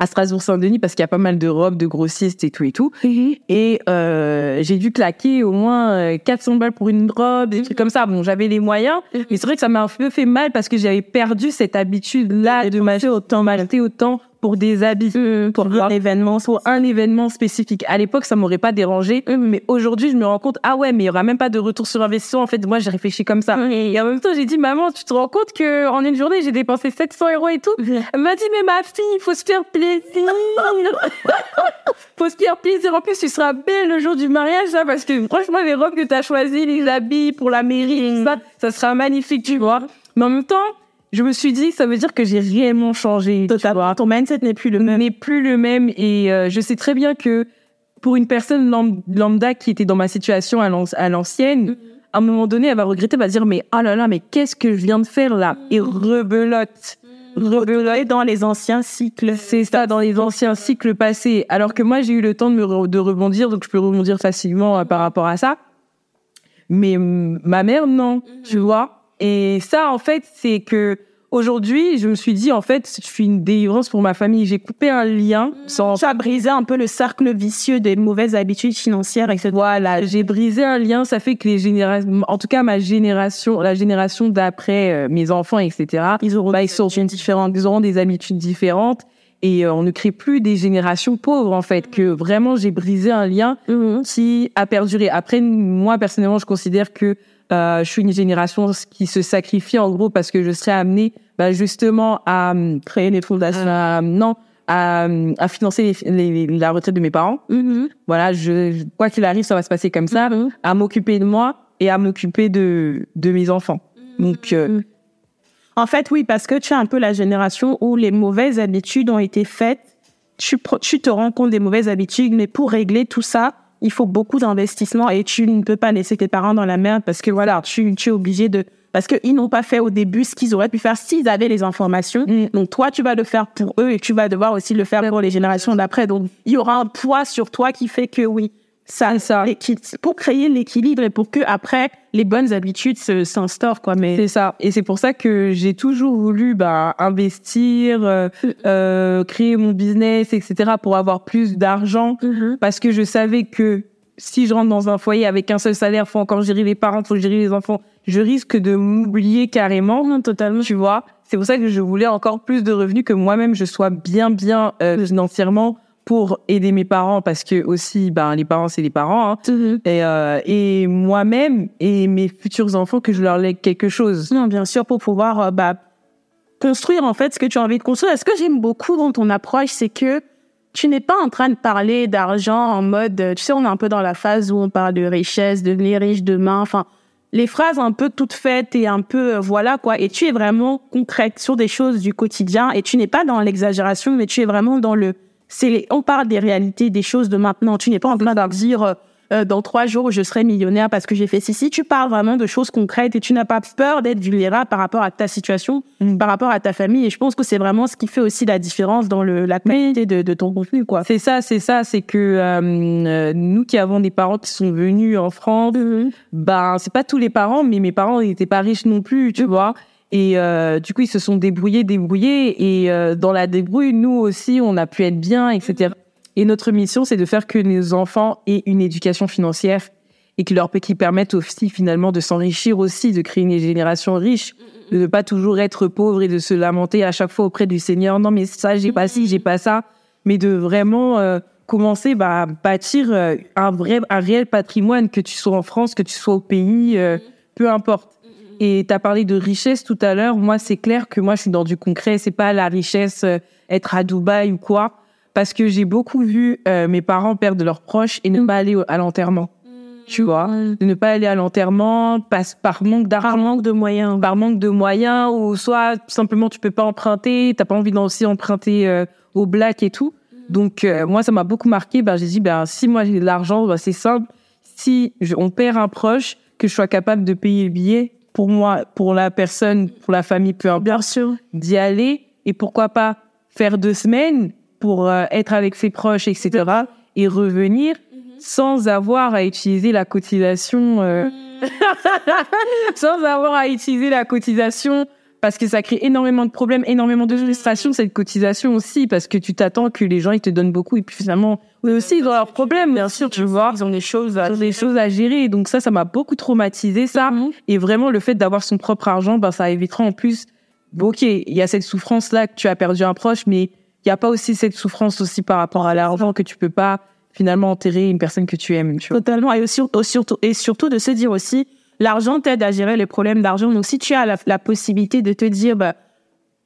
à Strasbourg-Saint-Denis parce qu'il y a pas mal de robes, de grossistes et tout et tout. Mhm. Et euh, j'ai dû claquer au moins 400 euh, balles pour une robe, des trucs comme ça. Bon, j'avais les moyens, mhm. mais c'est vrai que ça m'a un peu fait mal parce que j'avais perdu cette habitude-là de m'acheter autant, m'acheter autant pour des habits, mmh, pour un événement, pour un événement spécifique. À l'époque, ça m'aurait pas dérangé, mmh. mais aujourd'hui, je me rends compte, ah ouais, mais il y aura même pas de retour sur investissement. En fait, moi, j'ai réfléchi comme ça. Mmh. Et en même temps, j'ai dit, maman, tu te rends compte que en une journée, j'ai dépensé 700 euros et tout. Elle m'a dit, mais ma fille, il faut se faire plaisir. faut se faire plaisir. En plus, tu seras belle le jour du mariage, ça, parce que franchement, les robes que tu as choisies, les habits pour la mairie, ça, ça sera magnifique, tu vois. Mais en même temps, je me suis dit, ça veut dire que j'ai réellement changé. Totalement. Ton mindset n'est plus le même. N'est plus le même. Et euh, je sais très bien que pour une personne lambda qui était dans ma situation à l'ancienne, mm-hmm. à un moment donné, elle va regretter, elle va dire, mais oh là là, mais qu'est-ce que je viens de faire là? Et mm-hmm. rebelote. Mm-hmm. Rebelote dans les anciens cycles. C'est ça, dans les anciens cycles passés. Alors que moi, j'ai eu le temps de, me de rebondir, donc je peux rebondir facilement euh, par rapport à ça. Mais ma mère, non, tu vois et ça, en fait, c'est que aujourd'hui, je me suis dit, en fait, je suis une délivrance pour ma famille. J'ai coupé un lien. Sans... Tu as brisé un peu le cercle vicieux des mauvaises habitudes financières, etc. Voilà, j'ai brisé un lien. Ça fait que les générations, en tout cas ma génération, la génération d'après euh, mes enfants, etc. Ils auront, bah, ils sont différents. Ils auront des habitudes différentes et euh, on ne crée plus des générations pauvres en fait que vraiment j'ai brisé un lien mm-hmm. qui a perduré après moi personnellement je considère que je suis une génération qui se sacrifie en gros parce que je serais amenée bah, justement à hum, créer des fondations. non, à, à financer les, la retraite de mes parents. Mm-hmm. Voilà, je, quoi qu'il arrive, ça va se passer comme ça. Mm-hmm. À m'occuper de moi et à m'occuper de de mes enfants. Mm-hmm. Donc euh, en fait, oui, parce que tu es un peu la génération où les mauvaises habitudes ont été faites. Tu, tu te rends compte des mauvaises habitudes, mais pour régler tout ça, il faut beaucoup d'investissement et tu ne peux pas laisser tes parents dans la merde parce que voilà, tu, tu es obligé de parce qu'ils n'ont pas fait au début ce qu'ils auraient pu faire s'ils avaient les informations. Mm. Donc toi, tu vas le faire pour eux et tu vas devoir aussi le faire pour les générations d'après. Donc il y aura un poids sur toi qui fait que oui, ça, ça, pour créer l'équilibre et pour que après les bonnes habitudes s'instaurent quoi. Mais c'est ça. Et c'est pour ça que j'ai toujours voulu bah, investir, euh, euh, créer mon business, etc. pour avoir plus d'argent mm-hmm. parce que je savais que si je rentre dans un foyer avec un seul salaire, faut encore gérer les parents, faut gérer les enfants, je risque de m'oublier carrément, totalement, tu vois? C'est pour ça que je voulais encore plus de revenus que moi-même je sois bien bien euh, financièrement pour aider mes parents parce que aussi ben les parents c'est les parents hein. Mhm. et euh, et moi-même et mes futurs enfants que je leur lègue quelque chose. Non, bien sûr pour pouvoir euh, bah construire en fait ce que tu as envie de construire. Ce que j'aime beaucoup dans ton approche, c'est que tu n'es pas en train de parler d'argent en mode, tu sais, on est un peu dans la phase où on parle de richesse, devenir riche demain, enfin, les phrases un peu toutes faites et un peu, euh, voilà, quoi. Et tu es vraiment concrète sur des choses du quotidien et tu n'es pas dans l'exagération, mais tu es vraiment dans le, c'est, on parle des réalités, des choses de maintenant. Tu n'es pas en train de dire, euh, euh, dans trois jours, je serai millionnaire parce que j'ai fait ci. Si tu parles vraiment de choses concrètes et tu n'as pas peur d'être vulnérable par rapport à ta situation, mm. par rapport à ta famille, et je pense que c'est vraiment ce qui fait aussi la différence dans le, la qualité de, de, ton contenu, quoi. C'est ça, c'est ça, c'est que euh, nous qui avons des parents qui sont venus en France, mm-hmm. ben c'est pas tous les parents, mais mes parents n'étaient pas riches non plus, tu vois. Et euh, du coup, ils se sont débrouillés, débrouillés. Et euh, dans la débrouille, nous aussi, on a pu être bien, etc. Et notre mission, c'est de faire que nos enfants aient une éducation financière et que leur qui permettent aussi finalement de s'enrichir aussi, de créer une génération riche, de ne pas toujours être pauvre et de se lamenter à chaque fois auprès du Seigneur. Non, mais ça, j'ai pas ci, j'ai pas ça. Mais de vraiment euh, commencer bah, à bâtir un vrai, un réel patrimoine, que tu sois en France, que tu sois au pays, peu importe. Et tu as parlé de richesse tout à l'heure. Moi, c'est clair que moi, je suis dans du concret. C'est pas la richesse euh, être à Dubaï ou quoi. Parce que j'ai beaucoup vu euh, mes parents perdre leurs proches et ne mm. pas aller à l'enterrement. Tu vois, de ne pas aller à l'enterrement par manque d'argent, par manque de moyens, par manque de moyens, ou soit simplement tu peux pas emprunter, t'as pas envie aussi emprunter euh, au black et tout. Mm. Donc moi, ça m'a beaucoup marqué. Ben j'ai dit, ben si moi j'ai de l'argent, ben, c'est simple. Si on perd un proche, que je sois capable de payer le billet, pour moi, pour la personne, pour la famille, peu importe, bien sûr, d'y aller et pourquoi pas faire deux semaines pour euh, être avec ses proches, etc. et revenir mhm. sans avoir à utiliser la cotisation, euh, mhm. sans avoir à utiliser la cotisation parce que ça crée énormément de problèmes, énormément de frustration, cette cotisation aussi, parce que tu t'attends que les gens, ils te donnent beaucoup, et puis finalement, eux aussi, ils ont leurs problèmes, bien sûr, tu vois. Ils ont des choses à, des choses à gérer. Donc ça, ça m'a beaucoup traumatisé, ça. Mhm. Et vraiment, le fait d'avoir son propre argent, ben, ça évitera en plus, ok, il y a cette souffrance-là que tu as perdu un proche, mais il n'y a pas aussi cette souffrance aussi par rapport à l'argent que tu peux pas finalement enterrer une personne que tu aimes, tu vois. Totalement. Et aussi, surtout, et surtout de se dire aussi, l'argent t'aide à gérer les problèmes d'argent. Donc, si tu as la, possibilité de te dire, bah,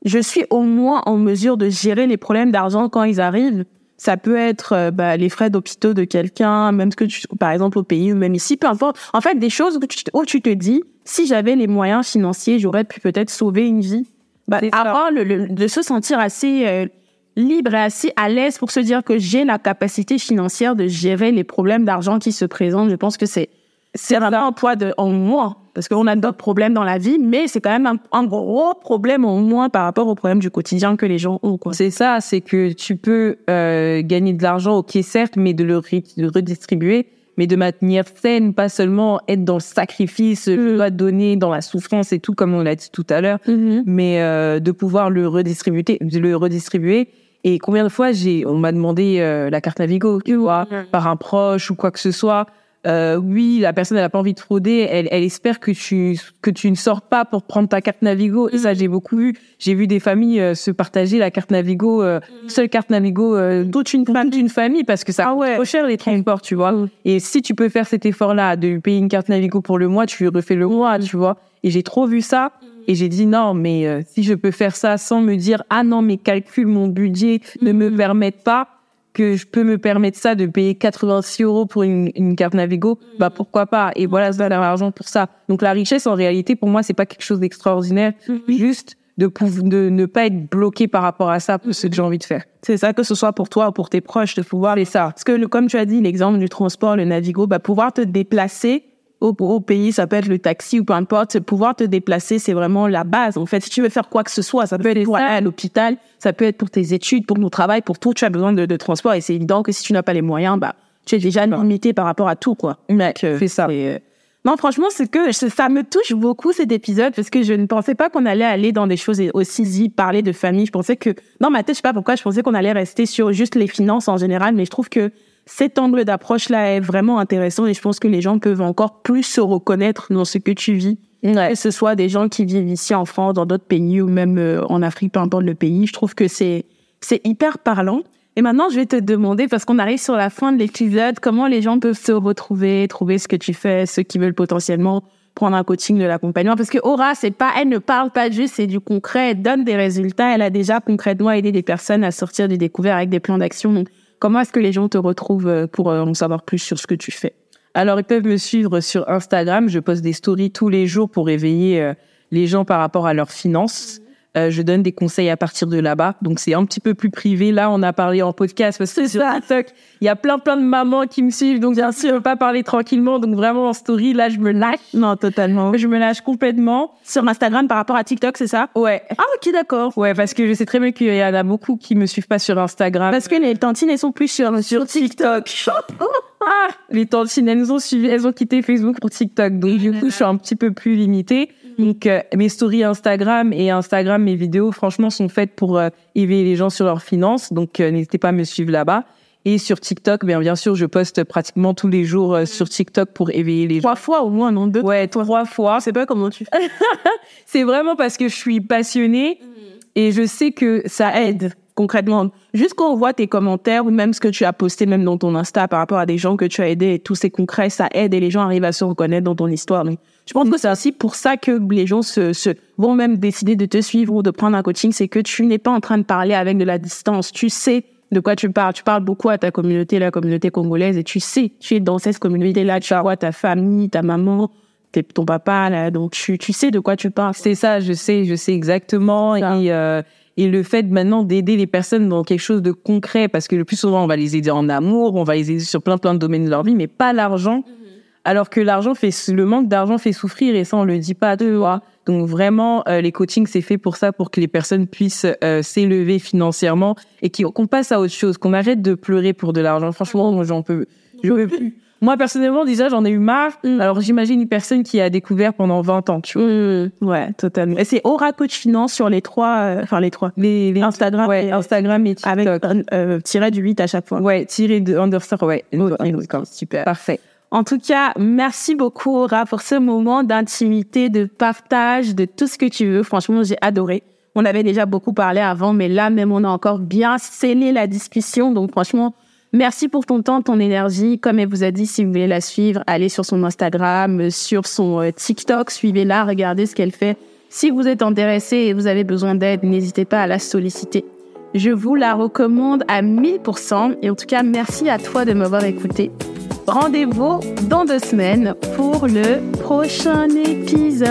je suis au moins en mesure de gérer les problèmes d'argent quand ils arrivent, ça peut être euh, bah, les frais d'hôpitaux de quelqu'un, même ce que tu, par exemple au pays ou même ici, peu importe. En fait, des choses où tu, où tu te dis, si j'avais les moyens financiers, j'aurais pu peut-être sauver une vie. Bah, avoir le, de se sentir assez euh, libre et assez à l'aise pour se dire que j'ai la capacité financière de gérer les problèmes d'argent qui se présentent. Je pense que c'est c'est un poids de, en moins, parce qu'on a d'autres problèmes dans la vie, mais c'est quand même un, gros problème en moins par rapport aux problèmes du quotidien que les gens ont. C'est ça, c'est que tu peux euh, gagner de l'argent, ok certes, mais de le, redistribuer, mais de manière saine, pas seulement être dans le sacrifice, mmh. dois donner dans la souffrance et tout, comme on l'a dit tout à l'heure, mm-hmm. mais euh, de pouvoir le redistribuer, le redistribuer. Et combien de fois j'ai, on m'a demandé euh, la carte Navigo, tu vois, par un proche ou quoi que ce soit euh, oui, la personne elle a pas envie de frauder, elle, elle espère que tu que tu ne sors pas pour prendre ta carte Navigo. Et ça mm. j'ai beaucoup vu. J'ai vu des familles euh, se partager la carte Navigo, euh, mm. seule carte Navigo euh, toute une famille, d'une famille parce que ça ah coûte trop cher les transports, tu vois. Mm. Et si tu peux faire cet effort-là de payer une carte Navigo pour le mois, tu refais le mois, tu vois. Et j'ai trop vu ça. Et j'ai dit non, mais euh, si je peux faire ça sans me dire ah non mes calculs, mon budget ne me permettent pas, que je peux me permettre ça de payer 86 euros pour une, une carte Navigo, bah pourquoi pas? Et voilà, ça l'argent pour ça. Donc la richesse, en réalité, pour moi, c'est pas quelque chose d'extraordinaire, juste de, de ne pas être bloqué par rapport à ça, pour ce que j'ai envie de faire. C'est ça, que ce soit pour toi ou pour tes proches, de pouvoir les ça. Parce que comme tu as dit, l'exemple du transport, le Navigo, bah pouvoir te déplacer au, au, pays, ça peut être le taxi ou peu importe, pouvoir te déplacer, c'est vraiment la base. En fait, si tu veux faire quoi que ce soit, ça peut être pour aller à l'hôpital, ça peut être pour tes études, pour ton travail, pour tout, tu as besoin de, de transport. Et c'est évident que si tu n'as pas les moyens, bah, tu es déjà limité par rapport à tout, quoi. Mec, euh, fais ça. Euh, non, franchement, c'est que ça me touche beaucoup cet épisode parce que je ne pensais pas qu'on allait aller dans des choses aussi deep, parler de famille. Je pensais que, dans ma tête, je sais pas pourquoi, je pensais qu'on allait rester sur juste les finances en général, mais je trouve que cet angle d'approche-là est vraiment intéressant et je pense que les gens peuvent encore plus se reconnaître dans ce que tu vis. Que ce soit des gens qui vivent ici en France, dans d'autres pays ou même euh, en Afrique, peu importe le pays. Je trouve que c'est, c'est hyper parlant. Et maintenant, je vais te demander, parce qu'on arrive sur la fin de l'épisode, comment les gens peuvent se retrouver, trouver ce que tu fais, ceux qui veulent potentiellement prendre un coaching de l'accompagnement. Parce que Aura, c'est pas, elle ne parle pas juste, c'est du concret, elle donne des résultats. Elle a déjà concrètement aidé des personnes à sortir du découvert avec des plans d'action. Donc, Comment est-ce que les gens te retrouvent euh, pour euh, en savoir plus sur ce que tu fais? Alors, ils peuvent me suivre sur Instagram. Je poste des stories tous les jours pour éveiller euh, les gens par rapport à leurs finances. Euh, je donne des conseils à partir de là-bas. Donc, c'est un petit peu plus privé. Là, on a parlé en podcast parce que sur TikTok, il y a plein, plein de mamans qui me suivent. Donc, bien sûr, je peux pas parler tranquillement. Donc, vraiment, en story, là, je me lâche. Non, totalement. Je me lâche complètement. Sur Instagram par rapport à TikTok, c'est ça? Ouais. Ah, ok, d'accord. Ouais, parce que je sais très bien qu'il y en a beaucoup qui me suivent pas sur Instagram. Parce que les tantines, elles sont plus sur, sur TikTok. ah, les tantines, elles ont suivi, elles ont quitté Facebook pour TikTok. Donc, du coup, je suis un petit peu plus limitée. Donc, euh, mes stories Instagram et Instagram, mes vidéos, franchement, sont faites pour euh, éveiller les gens sur leurs finances. Donc, euh, n'hésitez pas à me suivre là-bas. Et sur TikTok, bien, bien sûr, je poste pratiquement tous les jours sur TikTok pour éveiller les gens. Trois fois au moins, non? Deux. Ouais, trois fois. C'est pas comment tu fais. c'est vraiment parce que je suis passionnée et je sais que ça aide concrètement. Juste quand on voit tes commentaires ou même ce que tu as posté même dans ton Insta par rapport à des gens que tu as aidés et tous ces concrets, ça aide et les gens arrivent à se reconnaître dans ton histoire. Donc, je pense que c'est aussi pour ça que les gens se, se vont même décider de te suivre ou de prendre un coaching, c'est que tu n'es pas en train de parler avec de la distance. Tu sais de quoi tu parles. Tu parles beaucoup à ta communauté, la communauté congolaise, et tu sais, tu es dans cette communauté-là, tu vois ta famille, ta maman, ton papa, là, donc tu, tu sais de quoi tu parles. C'est ça, je sais, je sais exactement. Et, euh, et le fait maintenant d'aider les personnes dans quelque chose de concret, parce que le plus souvent, on va les aider en amour, on va les aider sur plein plein de domaines de leur vie, mais pas l'argent. Mhm. Alors que l'argent fait, le manque d'argent fait souffrir et ça, on le dit pas à deux Donc vraiment, euh, les coachings, c'est fait pour ça, pour que les personnes puissent euh, s'élever financièrement et qu'on passe à autre chose, qu'on arrête de pleurer pour de l'argent. Franchement, j'en peux, je peux plus. Moi, personnellement, déjà, j'en ai eu marre. Mm. Alors, j'imagine une personne qui a découvert pendant 20 ans, tu vois. Mm. Ouais, totalement. Et c'est Aura Coach Finance sur les trois, euh, enfin, les trois. Les, Instagram. Ouais, Instagram et TikTok. Avec, euh, tiré du 8 à chaque fois. Ouais, tiré de underscore, ouais. Super. Parfait. En tout cas, merci beaucoup, Aura, pour ce moment d'intimité, de partage, de tout ce que tu veux. Franchement, j'ai adoré. On avait déjà beaucoup parlé avant, mais là, même, on a encore bien scellé la discussion. Donc, franchement, Merci pour ton temps, ton énergie. Comme elle vous a dit, si vous voulez la suivre, allez sur son Instagram, sur son euh, TikTok, suivez-la, regardez ce qu'elle fait. Si vous êtes intéressé et vous avez besoin d'aide, n'hésitez pas à la solliciter. Je vous la recommande à 1000%. Et en tout cas, merci à toi de m'avoir écouté. Rendez-vous dans deux semaines pour le prochain épisode.